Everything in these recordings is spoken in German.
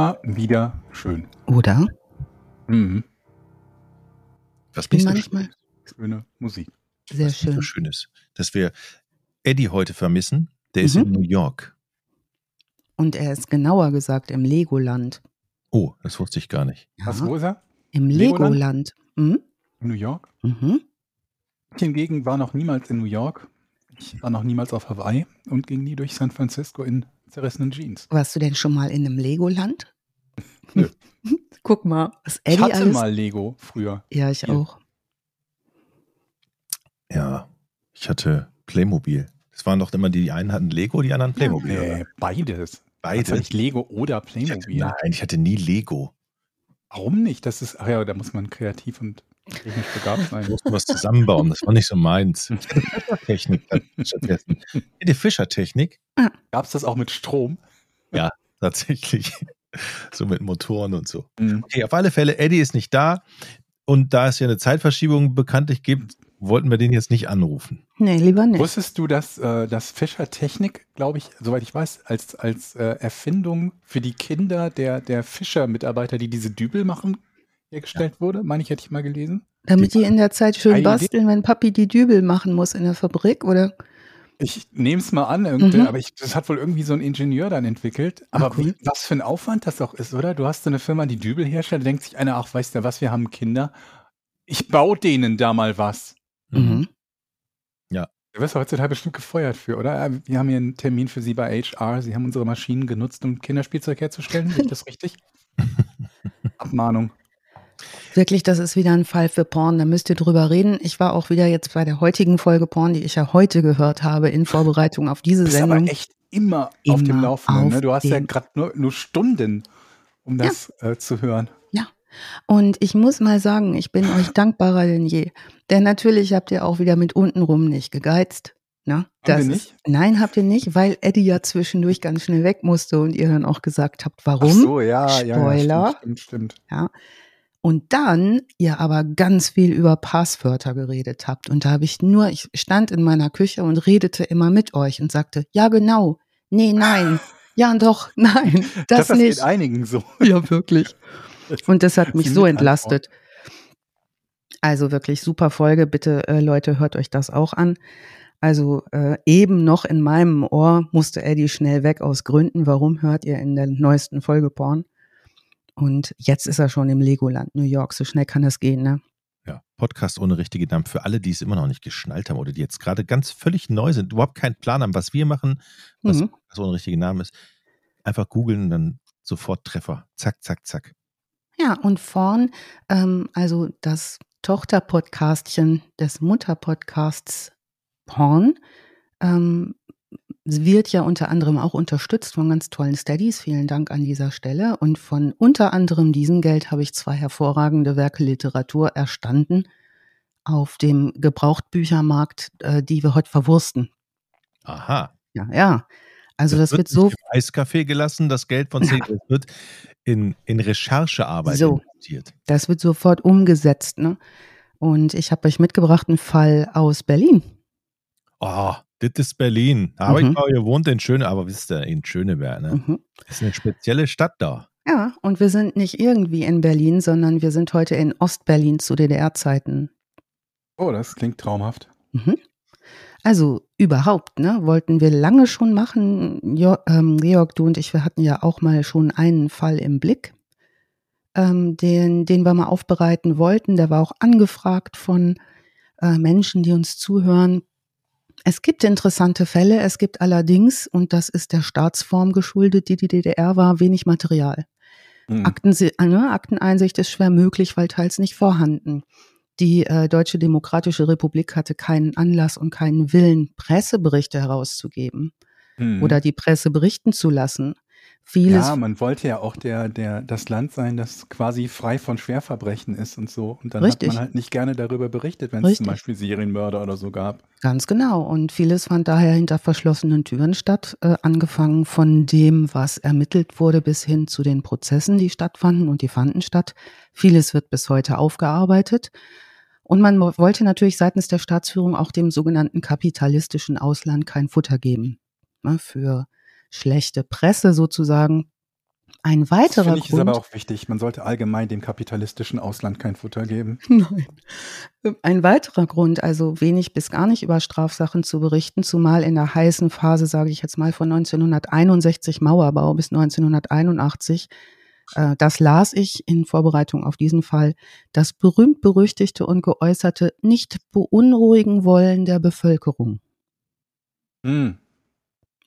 immer wieder schön. Oder? Mhm. Was Bin manchmal Schöne Musik. sehr was nicht so schön. schön ist, dass wir Eddie heute vermissen. Der ist Mhm. in New York. Und er ist genauer gesagt im Legoland. Oh, das wusste ich gar nicht. Was, wo ist er? Im Legoland? Legoland. Mhm. In New York? Mhm. Ich hingegen war noch niemals in New York. Ich war noch niemals auf Hawaii und ging nie durch San Francisco in zerrissenen Jeans. Warst du denn schon mal in einem Legoland? Nö. Guck mal, was Ich Eddie hatte alles. mal Lego früher. Ja, ich Hier. auch. Ja, ich hatte Playmobil. Es waren doch immer die, die einen hatten Lego, die anderen Playmobil. Nee, oder? beides. Beide. Hatte nicht Lego oder Ich hatte, Playmobil. nein, ich hatte nie Lego. Warum nicht? Das ist, ach ja, da muss man kreativ und technisch begabt Ich sein. musste was zusammenbauen. Das war nicht so meins. Ich Fischertechnik stattdessen. Die Fischertechnik, Gab es das auch mit Strom? tatsächlich. So mit Motoren und so. Mhm. Okay, auf alle Fälle, Eddie ist nicht da. Und da es ja eine Zeitverschiebung bekanntlich gibt, wollten wir den jetzt nicht anrufen. Nee, lieber nicht. Wusstest du, dass, äh, dass Fischertechnik, glaube ich, soweit ich weiß, als, als äh, Erfindung für die Kinder der, der Fischer-Mitarbeiter, die diese Dübel machen, hergestellt wurde? Meine ich, hätte ich mal gelesen. Damit die in der Zeit schön Idee. basteln, wenn Papi die Dübel machen muss in der Fabrik, oder? Ich nehme es mal an, Mhm. aber ich, das hat wohl irgendwie so ein Ingenieur dann entwickelt. Aber Ah, cool. wie, was für ein Aufwand das auch ist, oder? Du hast so eine Firma, die Dübel herstellt, denkt sich einer, ach, weißt du was, wir haben Kinder. Ich baue denen da mal was. Mhm. Du wirst doch heutzutage bestimmt gefeuert für, oder? Äh, Wir haben hier einen Termin für Sie bei HR. Sie haben unsere Maschinen genutzt, um Kinderspielzeug herzustellen. Ist das richtig? Abmahnung. Wirklich, das ist wieder ein Fall für Porn. Da müsst ihr drüber reden. Ich war auch wieder jetzt bei der heutigen Folge Porn, die ich ja heute gehört habe, in Vorbereitung auf diese Du bist aber Sendung. echt immer, auf dem Immer Laufenden. Ne? auf Du hast ja gerade nur, nur Stunden, um das äh, zu hören. Und ich muss mal sagen, ich bin euch dankbarer denn je. Denn natürlich habt ihr auch wieder mit untenrum nicht gegeizt. Ne? wir Das nicht? Nein, habt ihr nicht, weil Eddie ja zwischendurch ganz schnell weg musste und ihr dann auch gesagt habt, warum. Ach so, ja, ja, Spoiler. ja. Stimmt, stimmt, stimmt. Ja. Und dann ihr aber ganz viel über Passwörter geredet habt. Und da habe ich nur, ich stand in meiner Küche und redete immer mit euch und sagte, ja genau, nee, nein, ja doch, nein, das, das nicht. geht einigen so. Ja, wirklich. Und das hat mich so entlastet. Also wirklich super Folge. Bitte, äh, Leute, hört euch das auch an. Also äh, eben noch in meinem Ohr musste Eddie schnell weg aus Gründen. Warum hört ihr in der neuesten Folge Porn? Und jetzt ist er schon im Legoland, New York. So schnell kann das gehen, ne? Ja, Podcast ohne richtige Namen. Für alle, die es immer noch nicht geschnallt haben oder die jetzt gerade ganz völlig neu sind, überhaupt keinen Plan haben, was wir machen, was Mhm. Ohne richtige Namen ist, einfach googeln und dann sofort Treffer. Zack, zack, zack. Ja, und vorn, ähm, also das Tochterpodcastchen des Mutterpodcasts Porn, ähm, wird ja unter anderem auch unterstützt von ganz tollen Steadies. Vielen Dank an dieser Stelle. Und von unter anderem diesem Geld habe ich zwei hervorragende Werke Literatur erstanden auf dem Gebrauchtbüchermarkt, äh, die wir heute verwursten. Aha. Ja, ja. Also das, wird nicht so Eiscafé gelassen, das Geld von Zehn, das wird in, in Recherchearbeit So. investiert. Das wird sofort umgesetzt. Ne? Und ich habe euch mitgebracht einen Fall aus Berlin. Oh, das ist Berlin. Habe Mhm. ich mal gewohnt in Schöne, aber wisst ihr, in Schöneberg, ne? Mhm. Das ist eine spezielle Stadt da. Ja, und wir sind nicht irgendwie in Berlin, sondern wir sind heute in Ostberlin zu DDR-Zeiten. Oh, das klingt traumhaft. Mhm. Also überhaupt, ne, wollten wir lange schon machen. Jo, ähm, Georg, du und ich, wir hatten ja auch mal schon einen Fall im Blick, ähm, den, den wir mal aufbereiten wollten. Der war auch angefragt von äh, Menschen, die uns zuhören. Es gibt interessante Fälle, es gibt allerdings, und das ist der Staatsform geschuldet, die die DDR war, wenig Material. Hm. Akten, ne, Akteneinsicht ist schwer möglich, weil teils nicht vorhanden. Die äh, Deutsche Demokratische Republik hatte keinen Anlass und keinen Willen, Presseberichte herauszugeben Hm. oder die Presse berichten zu lassen. Vieles, Ja, man wollte ja auch der, der, das Land sein, das quasi frei von Schwerverbrechen ist und so. Und dann Richtig. hat man halt nicht gerne darüber berichtet, wenn es zum. Beispiel Serienmörder oder so gab. ganz genau. Und vieles fand daher hinter verschlossenen Türen statt, äh, angefangen von dem, was ermittelt wurde, bis hin zu den Prozessen, die stattfanden und die fanden statt. Vieles wird bis heute aufgearbeitet. Und man wo- wollte natürlich seitens der Staatsführung auch dem sogenannten kapitalistischen Ausland kein Futter geben. Ne, für schlechte Presse sozusagen. Ein Das weiterer finde ich ist aber Grund, auch wichtig. Man sollte allgemein dem kapitalistischen Ausland kein Futter geben. nein, ein weiterer Grund, also wenig bis gar nicht über Strafsachen zu berichten, zumal in der heißen Phase, sage ich jetzt mal, von 1961 Mauerbau bis 1981, äh, das las ich in Vorbereitung auf diesen Fall, das berühmt-berüchtigte und geäußerte nicht beunruhigen wollen der Bevölkerung. Hm.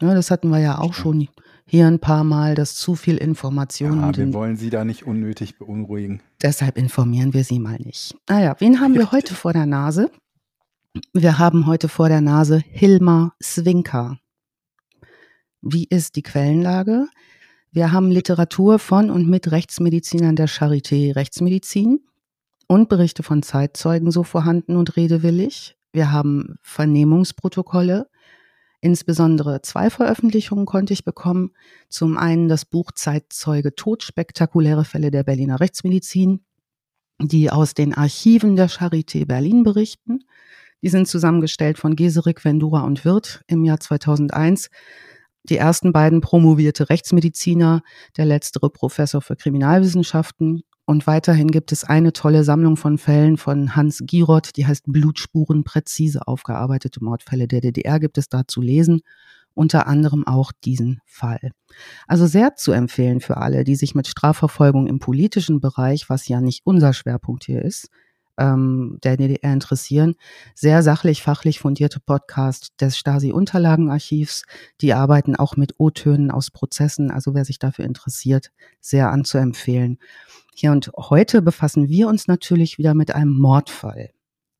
Ja, das hatten wir ja auch schon hier ein paar Mal, dass zu viel Information Ja, wir wollen Sie da nicht unnötig beunruhigen. deshalb informieren wir Sie mal nicht. Naja, wen haben wir heute vor der Nase? Wir haben heute vor der Nase Hilmar Swinker. Wie ist die Quellenlage? Wir haben Literatur von und mit Rechtsmedizinern der Charité Rechtsmedizin und Berichte von Zeitzeugen so vorhanden und redewillig. Wir haben Vernehmungsprotokolle. Insbesondere zwei Veröffentlichungen konnte ich bekommen. Zum einen das Buch Zeitzeuge Tod, spektakuläre Fälle der Berliner Rechtsmedizin, die aus den Archiven der Charité Berlin berichten. Die sind zusammengestellt von Geserik, Vendura und Wirth im Jahr 2001. Die ersten beiden promovierte Rechtsmediziner, der letztere Professor für Kriminalwissenschaften. Und weiterhin gibt es eine tolle Sammlung von Fällen von Hans Gierott, die heißt Blutspuren präzise aufgearbeitete Mordfälle der DDR gibt es da zu lesen, unter anderem auch diesen Fall. Also sehr zu empfehlen für alle, die sich mit Strafverfolgung im politischen Bereich, was ja nicht unser Schwerpunkt hier ist, ähm, der DDR interessieren. Sehr sachlich, fachlich fundierte Podcast des Stasi-Unterlagenarchivs. Die arbeiten auch mit O-Tönen aus Prozessen. Also wer sich dafür interessiert, sehr anzuempfehlen. Ja, und heute befassen wir uns natürlich wieder mit einem Mordfall.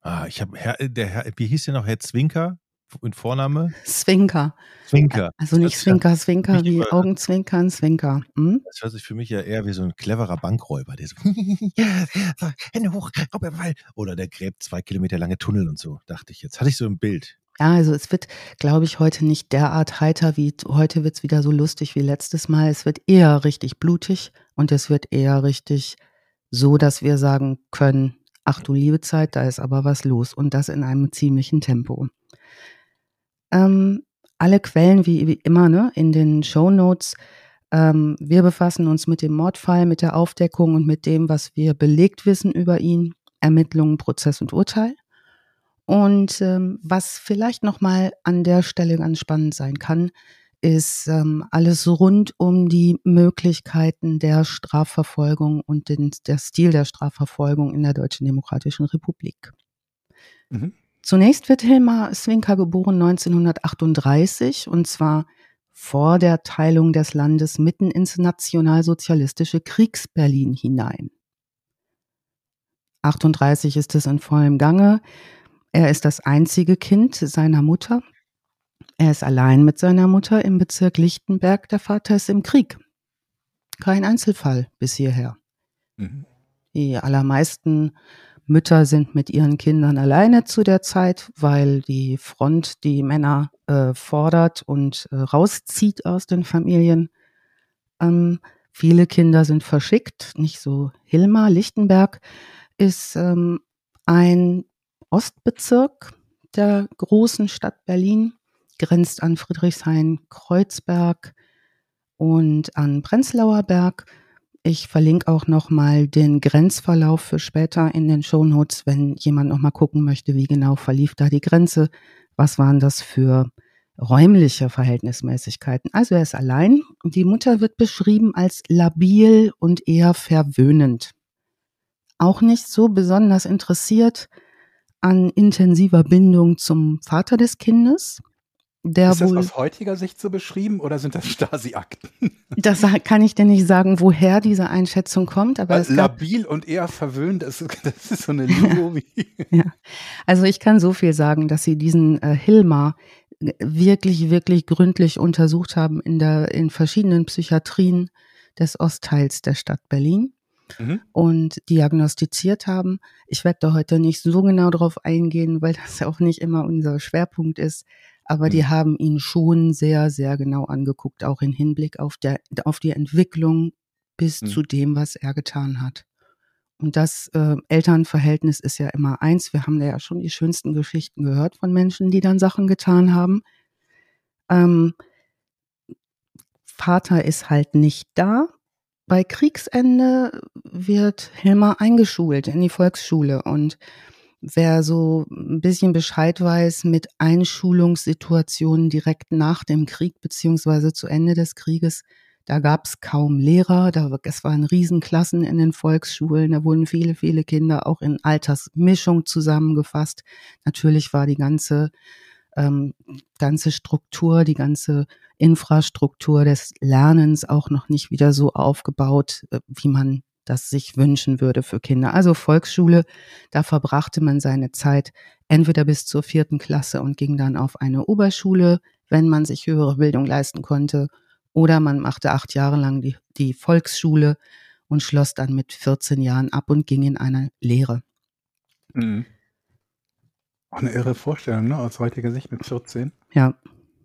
Ah, ich habe Herr, der Herr, wie hieß der noch, Herr Zwinker? In Vorname? Zwinker. Zwinker. Also nicht Zwinker, Zwinker wie Augenzwinkern, Zwinker. Hm? Das hört sich für mich ja eher wie so ein cleverer Bankräuber, der so, Hände hoch, Raubüberfall. Oder der gräbt zwei Kilometer lange Tunnel und so, dachte ich jetzt. Hatte ich so ein Bild. Ja, also es wird, glaube ich, heute nicht derart heiter wie heute wird's wieder so lustig wie letztes Mal. Es wird eher richtig blutig und es wird eher richtig so, dass wir sagen können, ach du liebe Zeit, da ist aber was los und das in einem ziemlichen Tempo. Ähm, alle Quellen, wie, wie immer, ne, in den Show Notes. Ähm, wir befassen uns mit dem Mordfall, mit der Aufdeckung und mit dem, was wir belegt wissen über ihn, Ermittlungen, Prozess und Urteil. Und ähm, was vielleicht nochmal an der Stelle ganz spannend sein kann, ist ähm, alles rund um die Möglichkeiten der Strafverfolgung und den, der Stil der Strafverfolgung in der Deutschen Demokratischen Republik. Mhm. Zunächst wird Hilmar Swinker geboren 1938 und zwar vor der Teilung des Landes mitten ins nationalsozialistische Kriegsberlin hinein. 38 ist es in vollem Gange. Er ist das einzige Kind seiner Mutter. Er ist allein mit seiner Mutter im Bezirk Lichtenberg. Der Vater ist im Krieg. Kein Einzelfall bis hierher. Mhm. Die allermeisten Mütter sind mit ihren Kindern alleine zu der Zeit, weil die Front die Männer äh, fordert und äh, rauszieht aus den Familien. Ähm, viele Kinder sind verschickt, nicht so Hilmar. Lichtenberg ist ähm, ein Ostbezirk der großen Stadt Berlin, grenzt an Friedrichshain-Kreuzberg und an Prenzlauer Berg. Ich verlinke auch nochmal den Grenzverlauf für später in den Shownotes, wenn jemand nochmal gucken möchte, wie genau verlief da die Grenze. Was waren das für räumliche Verhältnismäßigkeiten? Also er ist allein. Die Mutter wird beschrieben als labil und eher verwöhnend. Auch nicht so besonders interessiert an intensiver Bindung zum Vater des Kindes. Der ist das wohl aus heutiger Sicht so beschrieben oder sind das Stasi-Akten? Das kann ich dir nicht sagen, woher diese Einschätzung kommt, aber es gab, Labil und eher verwöhnt, das ist, das ist so eine Lüge wie. also ich kann so viel sagen, dass sie diesen äh, Hilmar wirklich, wirklich gründlich untersucht haben in der, in verschiedenen Psychiatrien des Ostteils der Stadt Berlin Mhm. und diagnostiziert haben. Ich werde da heute nicht so genau drauf eingehen, weil das auch nicht immer unser Schwerpunkt ist. Aber die Mhm. haben ihn schon sehr, sehr genau angeguckt, auch in Hinblick auf, der, auf die Entwicklung bis Mhm. zu dem, was er getan hat. Und das äh, Elternverhältnis ist ja immer eins. Wir haben da ja schon die schönsten Geschichten gehört von Menschen, die dann Sachen getan haben. Ähm, Vater ist halt nicht da. bei Kriegsende wird Hilmar eingeschult in die Volksschule und wer so ein bisschen Bescheid weiß mit Einschulungssituationen direkt nach dem Krieg beziehungsweise zu Ende des Krieges, da gab es kaum Lehrer, da, es waren Riesenklassen in den Volksschulen, da wurden viele, viele Kinder auch in Altersmischung zusammengefasst. Natürlich war die ganze, ähm, ganze Struktur, die ganze Infrastruktur des Lernens auch noch nicht wieder so aufgebaut, äh, wie man das sich wünschen würde für Kinder. Also Volksschule, da verbrachte man seine Zeit entweder bis zur vierten Klasse und ging dann auf eine Oberschule, wenn man sich höhere Bildung leisten konnte, oder man machte acht Jahre lang die, die Volksschule und schloss dann mit 14 Jahren ab und ging in eine Lehre. Mhm. Auch eine irre Vorstellung, ne? Aus heutiger Sicht mit 14. Ja. Hat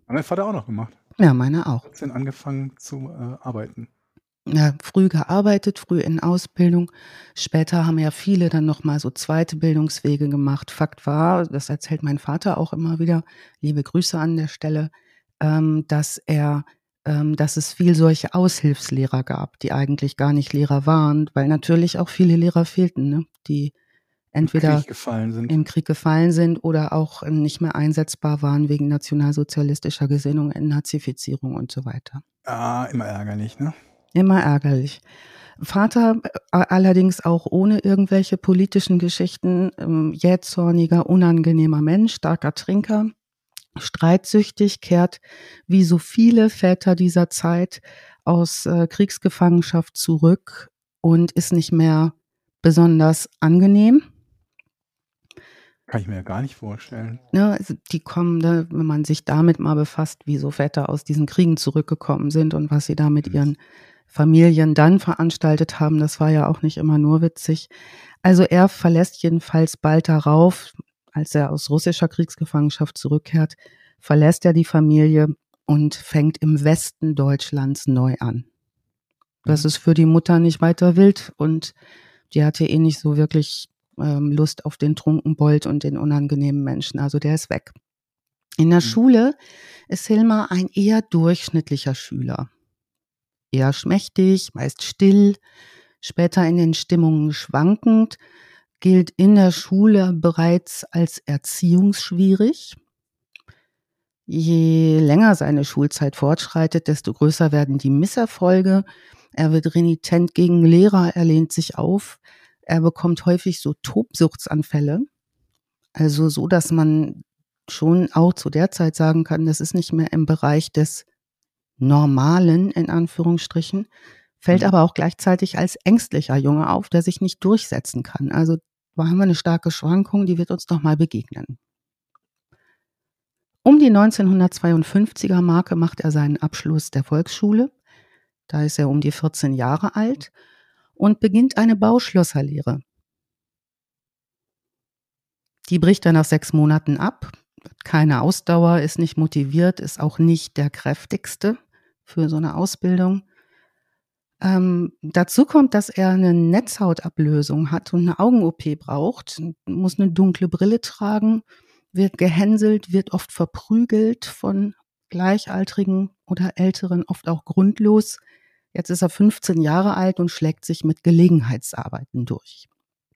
mein Vater auch noch gemacht. Ja, meine auch. 14 angefangen zu äh, arbeiten ja, früh gearbeitet, früh in Ausbildung. Später haben ja viele dann nochmal so zweite Bildungswege gemacht. Fakt war, das erzählt mein Vater auch immer wieder, liebe Grüße an der Stelle, ähm, dass er, ähm, dass es viel solche Aushilfslehrer gab, die eigentlich gar nicht Lehrer waren, weil natürlich auch viele Lehrer fehlten, ne? die entweder Im Krieg gefallen sind. im Krieg gefallen sind oder auch nicht mehr einsetzbar waren wegen nationalsozialistischer Gesinnung, Nazifizierung und so weiter. Ah, immer ärgerlich, ne? Immer ärgerlich. Vater äh, allerdings auch ohne irgendwelche politischen Geschichten, ähm, jähzorniger, unangenehmer Mensch, starker Trinker, streitsüchtig, kehrt wie so viele Väter dieser Zeit aus äh, Kriegsgefangenschaft zurück und ist nicht mehr besonders angenehm. Kann ich mir ja gar nicht vorstellen. Ne, also die kommen, ne, wenn man sich damit mal befasst, wie so Väter aus diesen Kriegen zurückgekommen sind und was sie da mit mhm. ihren Familien dann veranstaltet haben. Das war ja auch nicht immer nur witzig. Also er verlässt jedenfalls bald darauf, als er aus russischer Kriegsgefangenschaft zurückkehrt, verlässt er die Familie und fängt im Westen Deutschlands neu an. Das mhm. ist für die Mutter nicht weiter wild und die hatte eh nicht so wirklich ähm, Lust auf den Trunkenbold und den unangenehmen Menschen. Also der ist weg. In der mhm. Schule ist Hilmar ein eher durchschnittlicher Schüler eher schmächtig, meist still, später in den Stimmungen schwankend, gilt in der Schule bereits als erziehungsschwierig. Je länger seine Schulzeit fortschreitet, desto größer werden die Misserfolge. Er wird renitent gegen Lehrer, er lehnt sich auf. Er bekommt häufig so Tobsuchtsanfälle. Also so, dass man schon auch zu der Zeit sagen kann, das ist nicht mehr im Bereich des normalen, in Anführungsstrichen, fällt mhm. aber auch gleichzeitig als ängstlicher Junge auf, der sich nicht durchsetzen kann. Also da haben wir eine starke Schwankung, die wird uns noch mal begegnen. Um die 1952er Marke macht er seinen Abschluss der Volksschule. Da ist er um die 14 Jahre alt und beginnt eine Bauschlosserlehre. Die bricht er nach sechs Monaten ab. Keine Ausdauer, ist nicht motiviert, ist auch nicht der kräftigste für so eine Ausbildung. Ähm, dazu kommt, dass er eine Netzhautablösung hat und eine Augen-OP braucht, muss eine dunkle Brille tragen, wird gehänselt, wird oft verprügelt von Gleichaltrigen oder Älteren, oft auch grundlos. Jetzt ist er 15 Jahre alt und schlägt sich mit Gelegenheitsarbeiten durch.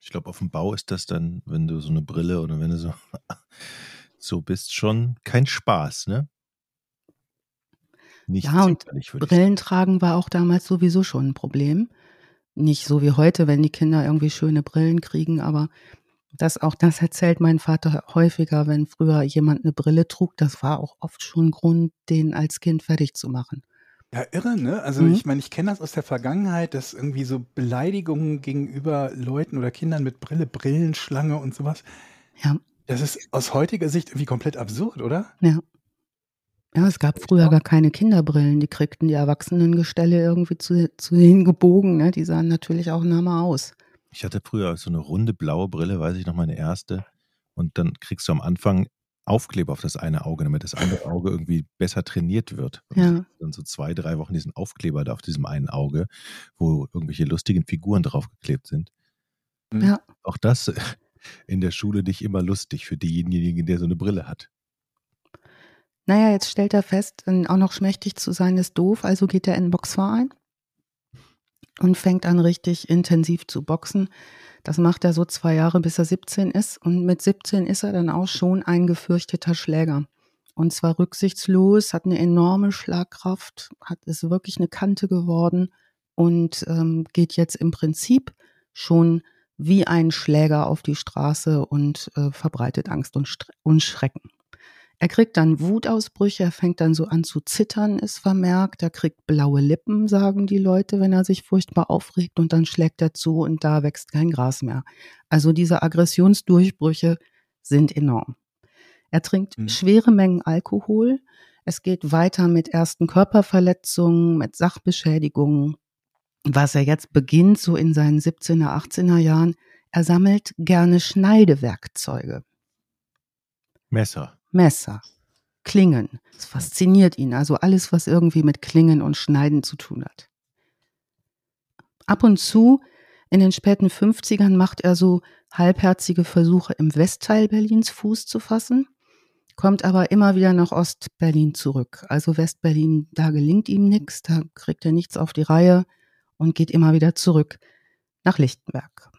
Ich glaube, auf dem Bau ist das dann, wenn du so eine Brille oder wenn du so, so bist, schon kein Spaß, ne? Nicht ja, und Brillen tragen war auch damals sowieso schon ein Problem. Nicht so wie heute, wenn die Kinder irgendwie schöne Brillen kriegen, aber das auch das erzählt mein Vater häufiger, wenn früher jemand eine Brille trug, das war auch oft schon Grund, den als Kind fertig zu machen. Ja, irre, ne? Also mhm. ich meine, ich kenne das aus der Vergangenheit, dass irgendwie so Beleidigungen gegenüber Leuten oder Kindern mit Brille, Brillenschlange und sowas. Ja. Das ist aus heutiger Sicht irgendwie komplett absurd, oder? Ja. Ja, es gab früher gar keine Kinderbrillen. Die kriegten die Erwachsenengestelle irgendwie zu, zu ihnen gebogen. Ne? Die sahen natürlich auch nah aus. Ich hatte früher so eine runde blaue Brille, weiß ich noch, meine erste. Und dann kriegst du am Anfang Aufkleber auf das eine Auge, damit das andere Auge irgendwie besser trainiert wird. Und ja. Dann so zwei, drei Wochen diesen Aufkleber da auf diesem einen Auge, wo irgendwelche lustigen Figuren draufgeklebt sind. Ja. Auch das in der Schule nicht immer lustig für denjenigen, der so eine Brille hat. Naja, jetzt stellt er fest, auch noch schmächtig zu sein ist doof, also geht er in den Boxverein und fängt an richtig intensiv zu boxen. Das macht er so zwei Jahre, bis er 17 ist. Und mit 17 ist er dann auch schon ein gefürchteter Schläger. Und zwar rücksichtslos, hat eine enorme Schlagkraft, hat ist wirklich eine Kante geworden und ähm, geht jetzt im Prinzip schon wie ein Schläger auf die Straße und äh, verbreitet Angst und, und Schrecken. Er kriegt dann Wutausbrüche, er fängt dann so an zu zittern, ist vermerkt, er kriegt blaue Lippen, sagen die Leute, wenn er sich furchtbar aufregt und dann schlägt er zu und da wächst kein Gras mehr. Also diese Aggressionsdurchbrüche sind enorm. Er trinkt mhm. schwere Mengen Alkohol. Es geht weiter mit ersten Körperverletzungen, mit Sachbeschädigungen. Was er jetzt beginnt, so in seinen 17er, 18er Jahren, er sammelt gerne Schneidewerkzeuge. Messer. Messer. Klingen. Das fasziniert ihn. Also alles, was irgendwie mit Klingen und Schneiden zu tun hat. Ab und zu in den späten 50ern macht er so halbherzige Versuche, im Westteil Berlins Fuß zu fassen kommt aber immer wieder nach Ostberlin zurück. Also Westberlin, da gelingt ihm nichts, da kriegt er nichts auf die Reihe und geht immer wieder zurück nach Lichtenberg.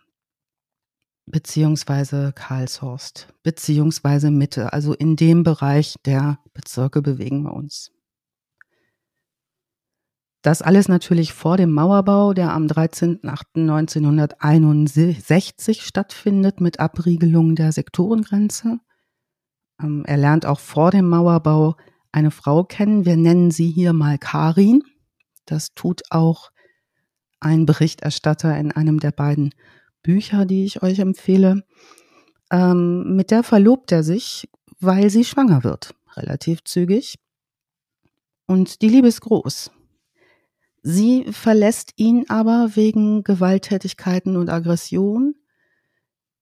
Beziehungsweise Karlshorst, beziehungsweise Mitte. Also in dem Bereich der Bezirke bewegen wir uns. Das alles natürlich vor dem Mauerbau, der am 13.08.1961 stattfindet mit Abriegelung der Sektorengrenze. Ähm, er lernt auch vor dem Mauerbau eine Frau kennen. Wir nennen sie hier mal Karin. Das tut auch ein Berichterstatter in einem der beiden Bücher, die ich euch empfehle. Ähm, mit der verlobt er sich, weil sie schwanger wird, relativ zügig. Und die Liebe ist groß. Sie verlässt ihn aber wegen Gewalttätigkeiten und Aggression.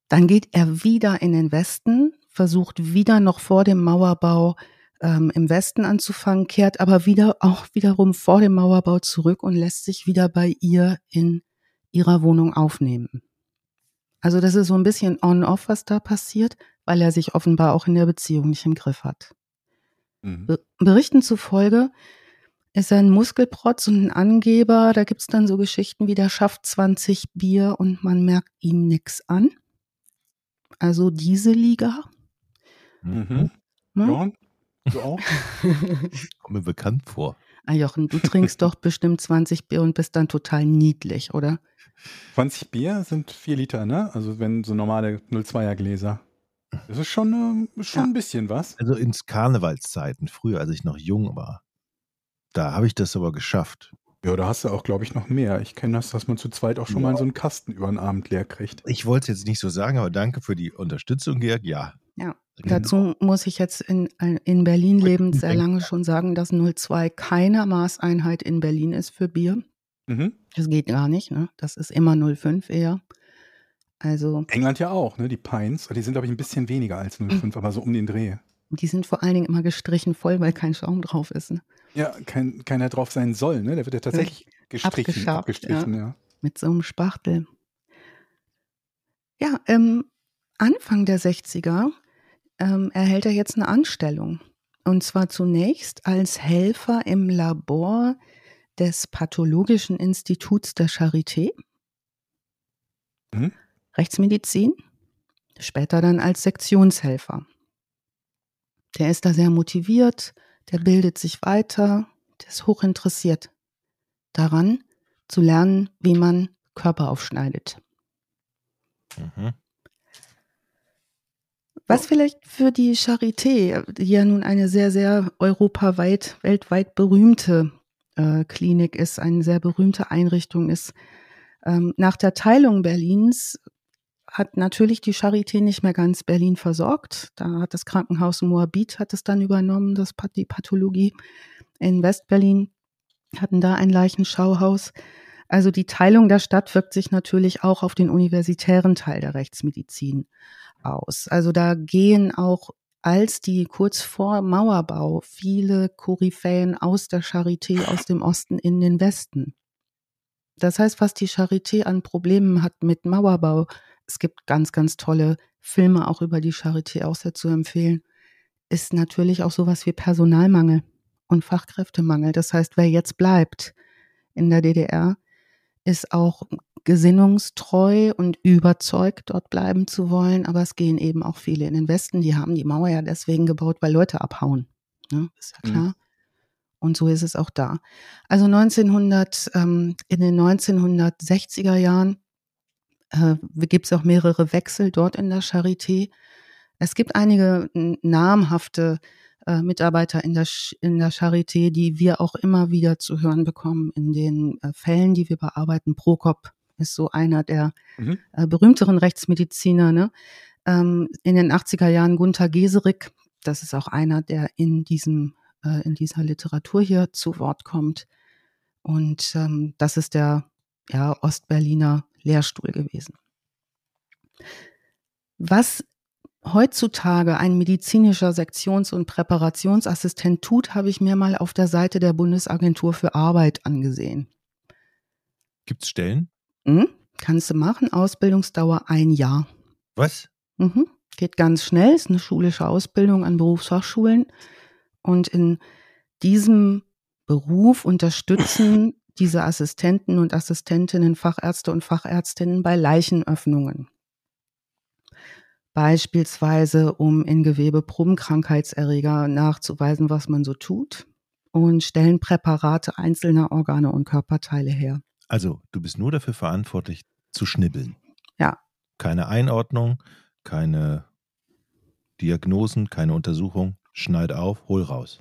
Dann geht er wieder in den Westen, versucht wieder noch vor dem Mauerbau ähm, im Westen anzufangen, kehrt aber wieder auch wiederum vor dem Mauerbau zurück und lässt sich wieder bei ihr in ihrer Wohnung aufnehmen. Also das ist so ein bisschen on-off, was da passiert, weil er sich offenbar auch in der Beziehung nicht im Griff hat. Mhm. Berichten zufolge ist er ein Muskelprotz und ein Angeber. Da gibt's dann so Geschichten wie, der schafft 20 Bier und man merkt ihm nix an. Also diese Liga. Mhm. Ne? Jochen, du auch? Kommt mir bekannt vor. Ah, Jochen, du trinkst doch bestimmt 20 Bier und bist dann total niedlich, oder? 20 Bier sind 4 Liter, ne? Also wenn so normale 02er Gläser. Das ist schon, äh, schon ja. ein bisschen was. Also ins Karnevalszeiten, früher, als ich noch jung war, da habe ich das aber geschafft. Ja, da hast du auch, glaube ich, noch mehr. Ich kenne das, dass man zu zweit auch schon ja. mal so einen Kasten über den Abend leer kriegt. Ich wollte es jetzt nicht so sagen, aber danke für die Unterstützung, Georg. Ja, ja, dazu muss ich jetzt in, in Berlin lebend sehr lange schon sagen, dass 02 keine Maßeinheit in Berlin ist für Bier. Mhm. Das geht gar nicht, ne? Das ist immer 05 eher. Also. England ja auch, ne? Die Pines, die sind, glaube ich, ein bisschen weniger als 05, mhm. aber so um den Dreh. Die sind vor allen Dingen immer gestrichen voll, weil kein Schaum drauf ist. Ne? Ja, kein, keiner drauf sein soll, ne? Der wird ja tatsächlich gestrichen, abgestrichen, ja. ja. Mit so einem Spachtel. Ja, ähm, Anfang der 60er ähm, erhält er jetzt eine Anstellung. Und zwar zunächst als Helfer im Labor des Pathologischen Instituts der Charité. Mhm. Rechtsmedizin. Später dann als Sektionshelfer. Der ist da sehr motiviert, der bildet sich weiter, der ist hochinteressiert daran, zu lernen, wie man Körper aufschneidet. Mhm. Was vielleicht für die Charité, die ja nun eine sehr, sehr europaweit, weltweit berühmte äh, Klinik ist, eine sehr berühmte Einrichtung ist. Ähm, nach der Teilung Berlins hat natürlich die Charité nicht mehr ganz Berlin versorgt. Da hat das Krankenhaus Moabit hat es dann übernommen, das, die Pathologie. In Westberlin hatten da ein Leichenschauhaus. Also die Teilung der Stadt wirkt sich natürlich auch auf den universitären Teil der Rechtsmedizin aus. Also da gehen auch als die kurz vor Mauerbau viele Koryphäen aus der Charité aus dem Osten in den Westen. Das heißt, was die Charité an Problemen hat mit Mauerbau, es gibt ganz, ganz tolle Filme auch über die Charité auch sehr zu empfehlen, ist natürlich auch sowas wie Personalmangel und Fachkräftemangel. Das heißt, wer jetzt bleibt in der DDR, ist auch gesinnungstreu und überzeugt, dort bleiben zu wollen. Aber es gehen eben auch viele in den Westen. Die haben die Mauer ja deswegen gebaut, weil Leute abhauen. Ne? Ist ja klar. Mhm. Und so ist es auch da. Also 1900, ähm, in den 1960er Jahren äh, gibt es auch mehrere Wechsel dort in der Charité. Es gibt einige namhafte äh, Mitarbeiter in der, in der Charité, die wir auch immer wieder zu hören bekommen in den äh, Fällen, die wir bearbeiten. Prokop ist so einer der mhm. äh, berühmteren Rechtsmediziner. Ne? Ähm, in den 80er Jahren Gunther Geserik, das ist auch einer, der in diesem äh, in dieser Literatur hier zu Wort kommt. Und ähm, das ist der ja, Ostberliner Lehrstuhl gewesen. Was heutzutage ein medizinischer Sektions- und Präparationsassistent tut, habe ich mir mal auf der Seite der Bundesagentur für Arbeit angesehen. Gibt es Stellen? Mhm. Kannst du machen, Ausbildungsdauer ein Jahr. Was? Mhm. Geht ganz schnell, ist eine schulische Ausbildung an Berufsfachschulen. Und in diesem Beruf unterstützen diese Assistenten und Assistentinnen, Fachärzte und Fachärztinnen bei Leichenöffnungen. Beispielsweise, um in Gewebe Probenkrankheitserreger nachzuweisen, was man so tut und stellen Präparate einzelner Organe und Körperteile her. Also, du bist nur dafür verantwortlich zu schnibbeln. Ja. Keine Einordnung, keine Diagnosen, keine Untersuchung. Schneid auf, hol raus.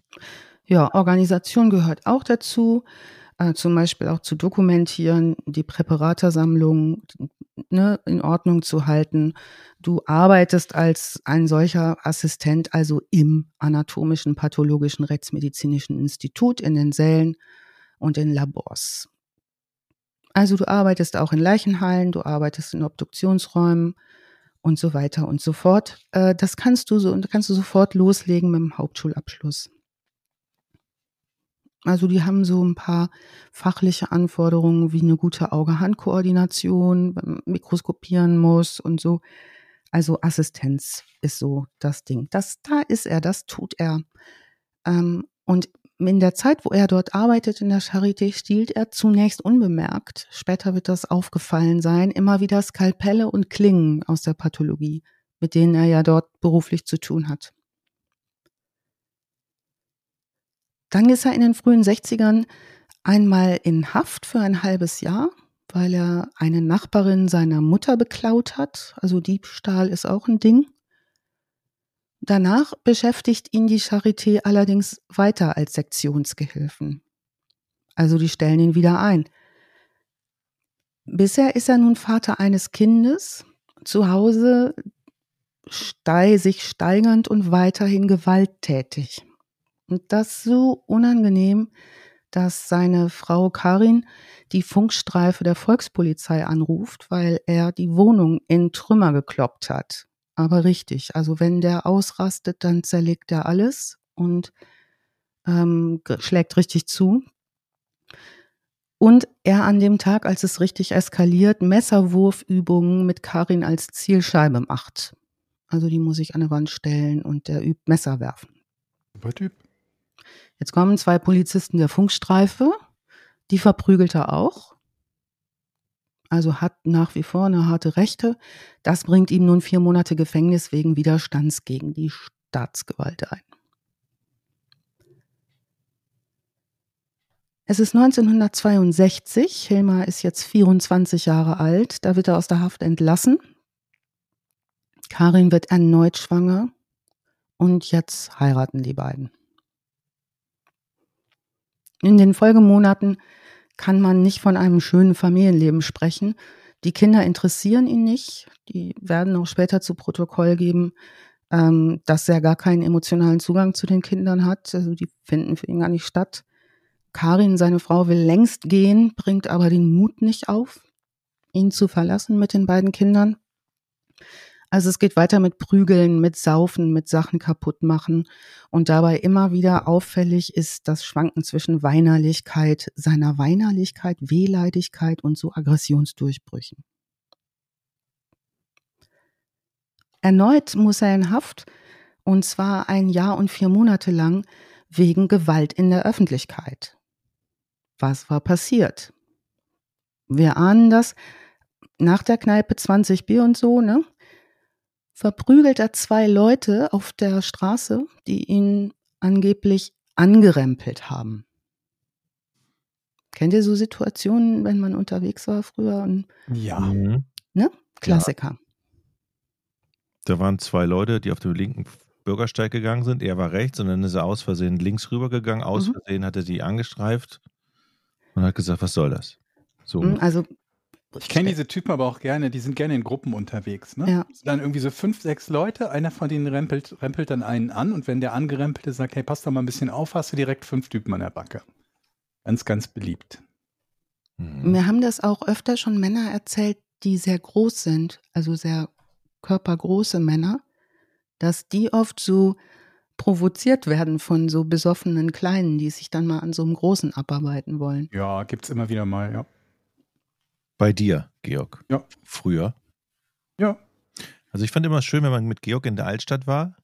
Ja, Organisation gehört auch dazu äh, zum Beispiel auch zu dokumentieren, die Präparatersammlung ne, in Ordnung zu halten. Du arbeitest als ein solcher Assistent also im anatomischen, pathologischen, rechtsmedizinischen Institut, in den Sälen und in Labors. Also du arbeitest auch in Leichenhallen, du arbeitest in Obduktionsräumen und so weiter und so fort. Äh, das kannst du so und kannst du sofort loslegen mit dem Hauptschulabschluss. Also die haben so ein paar fachliche Anforderungen wie eine gute Auge-Hand-Koordination, mikroskopieren muss und so. Also Assistenz ist so das Ding. Das, da ist er, das tut er. Ähm, und in der Zeit, wo er dort arbeitet in der Charité, stiehlt er zunächst unbemerkt, später wird das aufgefallen sein, immer wieder Skalpelle und Klingen aus der Pathologie, mit denen er ja dort beruflich zu tun hat. Dann ist er in den frühen 60ern einmal in Haft für ein halbes Jahr, weil er eine Nachbarin seiner Mutter beklaut hat. Also Diebstahl ist auch ein Ding. Danach beschäftigt ihn die Charité allerdings weiter als Sektionsgehilfen. Also die stellen ihn wieder ein. Bisher ist er nun Vater eines Kindes, zu Hause stei sich steigernd und weiterhin gewalttätig. Und das so unangenehm, dass seine Frau Karin die Funkstreife der Volkspolizei anruft, weil er die Wohnung in Trümmer gekloppt hat. Aber richtig, also wenn der ausrastet, dann zerlegt er alles und ähm, schlägt richtig zu. Und er an dem Tag, als es richtig eskaliert, Messerwurfübungen mit Karin als Zielscheibe macht. Also die muss ich an die Wand stellen und der übt Messer werfen. Jetzt kommen zwei Polizisten der Funkstreife, die verprügelt er auch. Also hat nach wie vor eine harte Rechte. Das bringt ihm nun vier Monate Gefängnis wegen Widerstands gegen die Staatsgewalt ein. Es ist 1962, Hilmar ist jetzt 24 Jahre alt, da wird er aus der Haft entlassen. Karin wird erneut schwanger und jetzt heiraten die beiden. In den Folgemonaten kann man nicht von einem schönen Familienleben sprechen. Die Kinder interessieren ihn nicht. Die werden auch später zu Protokoll geben, ähm, dass er gar keinen emotionalen Zugang zu den Kindern hat. Also die finden für ihn gar nicht statt. Karin, seine Frau, will längst gehen, bringt aber den Mut nicht auf, ihn zu verlassen mit den beiden Kindern. Also es geht weiter mit Prügeln, mit Saufen, mit Sachen kaputt machen. Und dabei immer wieder auffällig ist das Schwanken zwischen Weinerlichkeit, seiner Weinerlichkeit, Wehleidigkeit und so Aggressionsdurchbrüchen. Erneut muss er in Haft, und zwar ein Jahr und vier Monate lang, wegen Gewalt in der Öffentlichkeit. Was war passiert? wir ahnen das, nach der Kneipe 20 Bier und so, ne? Verprügelt er zwei Leute auf der Straße, die ihn angeblich angerempelt haben. Kennt ihr so Situationen, wenn man unterwegs war früher? Und, Ja. Mhm. ne? Klassiker. Da waren zwei Leute, die auf dem linken Bürgersteig gegangen sind. Er war rechts und dann ist er aus Versehen links rübergegangen. Aus Mhm. Versehen hat er die angestreift und hat gesagt, was soll das? So. Mhm, Also Ich kenne diese Typen aber auch gerne, die sind gerne in Gruppen unterwegs. Ne? Ja. Es sind dann irgendwie so fünf, sechs Leute, einer von denen rempelt, rempelt dann einen an und wenn der Angerempelte sagt, hey, pass doch mal ein bisschen auf, hast du direkt fünf Typen an der Backe. Ganz, ganz beliebt. Mhm. Mir haben das auch öfter schon Männer erzählt, die sehr groß sind, also sehr körpergroße Männer, dass die oft so provoziert werden von so besoffenen Kleinen, die sich dann mal an so einem Großen abarbeiten wollen. Ja, gibt's immer wieder mal, ja. Bei dir, Georg. Ja. Früher. Ja. Also ich fand immer schön, wenn man mit Georg in der Altstadt war,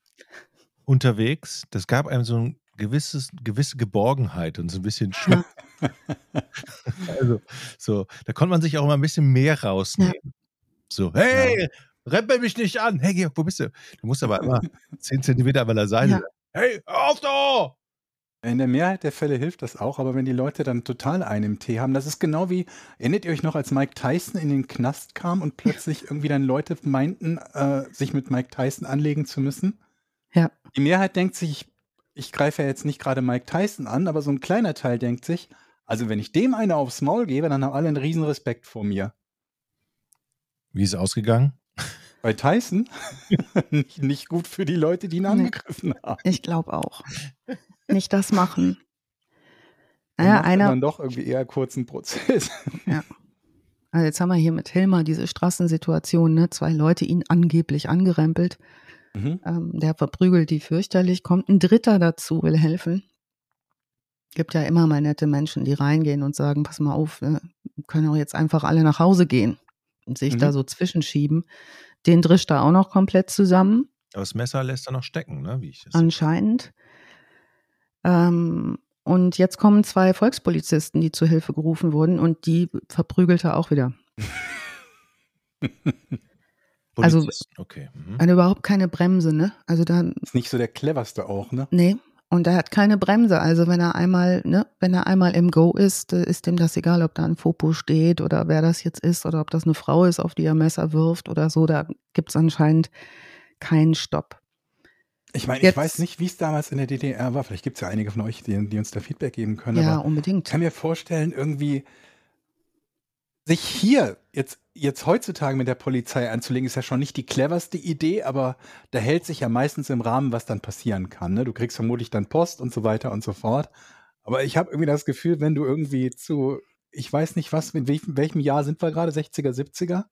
unterwegs. Das gab einem so ein gewisses, gewisse Geborgenheit und so ein bisschen Schutz. also, so, da konnte man sich auch immer ein bisschen mehr rausnehmen. So, hey, rempel mich nicht an. Hey, Georg, wo bist du? Du musst aber immer 10 Zentimeter an meiner Seite. Ja. sein. Hey, hör auf da! In der Mehrheit der Fälle hilft das auch, aber wenn die Leute dann total einen im Tee haben, das ist genau wie, erinnert ihr euch noch, als Mike Tyson in den Knast kam und plötzlich irgendwie dann Leute meinten, äh, sich mit Mike Tyson anlegen zu müssen? Ja. Die Mehrheit denkt sich, ich, ich greife ja jetzt nicht gerade Mike Tyson an, aber so ein kleiner Teil denkt sich, also wenn ich dem eine aufs Maul gebe, dann haben alle einen riesen Respekt vor mir. Wie ist es ausgegangen? Bei Tyson nicht, nicht gut für die Leute, die ihn angegriffen haben. Ich glaube auch. Nicht das machen. Naja, macht er einer, dann doch irgendwie eher kurzen Prozess. also jetzt haben wir hier mit Hilmar diese Straßensituation, ne? Zwei Leute ihn angeblich angerempelt. Mhm. Ähm, der verprügelt die fürchterlich, kommt ein Dritter dazu, will helfen. Gibt ja immer mal nette Menschen, die reingehen und sagen, pass mal auf, wir können auch jetzt einfach alle nach Hause gehen und sich Mhm. da so zwischenschieben. Den drischt er auch noch komplett zusammen, Aber das Messer lässt er noch stecken, ne? Wie ich das anscheinend. Ähm, und jetzt kommen zwei Volkspolizisten, die zur Hilfe gerufen wurden und die verprügelt er auch wieder. also- okay. Mhm. Also überhaupt keine Bremse, ne? Also da Ist nicht so der cleverste auch, ne? Nee. Und er hat keine Bremse. Also wenn er einmal, ne, wenn er einmal im Go ist, äh, ist ihm das egal, ob da ein Fopo steht oder wer das jetzt ist oder ob das eine Frau ist, auf die er Messer wirft oder so. Da gibt es anscheinend keinen Stopp. Ich meine, ich weiß nicht, wie es damals in der DDR war. Vielleicht gibt es ja einige von euch, die, die uns da Feedback geben können. ja, aber ich unbedingt. kann mir vorstellen, irgendwie sich hier jetzt, jetzt heutzutage mit der Polizei anzulegen, ist ja schon nicht die cleverste Idee, aber da hält sich ja meistens im Rahmen, was dann passieren kann. Ne? Du kriegst vermutlich dann Post und so weiter und so fort. Aber ich habe irgendwie das Gefühl, wenn du irgendwie zu, ich weiß nicht was, in welchem, welchem Jahr sind wir gerade, 60er, 70er?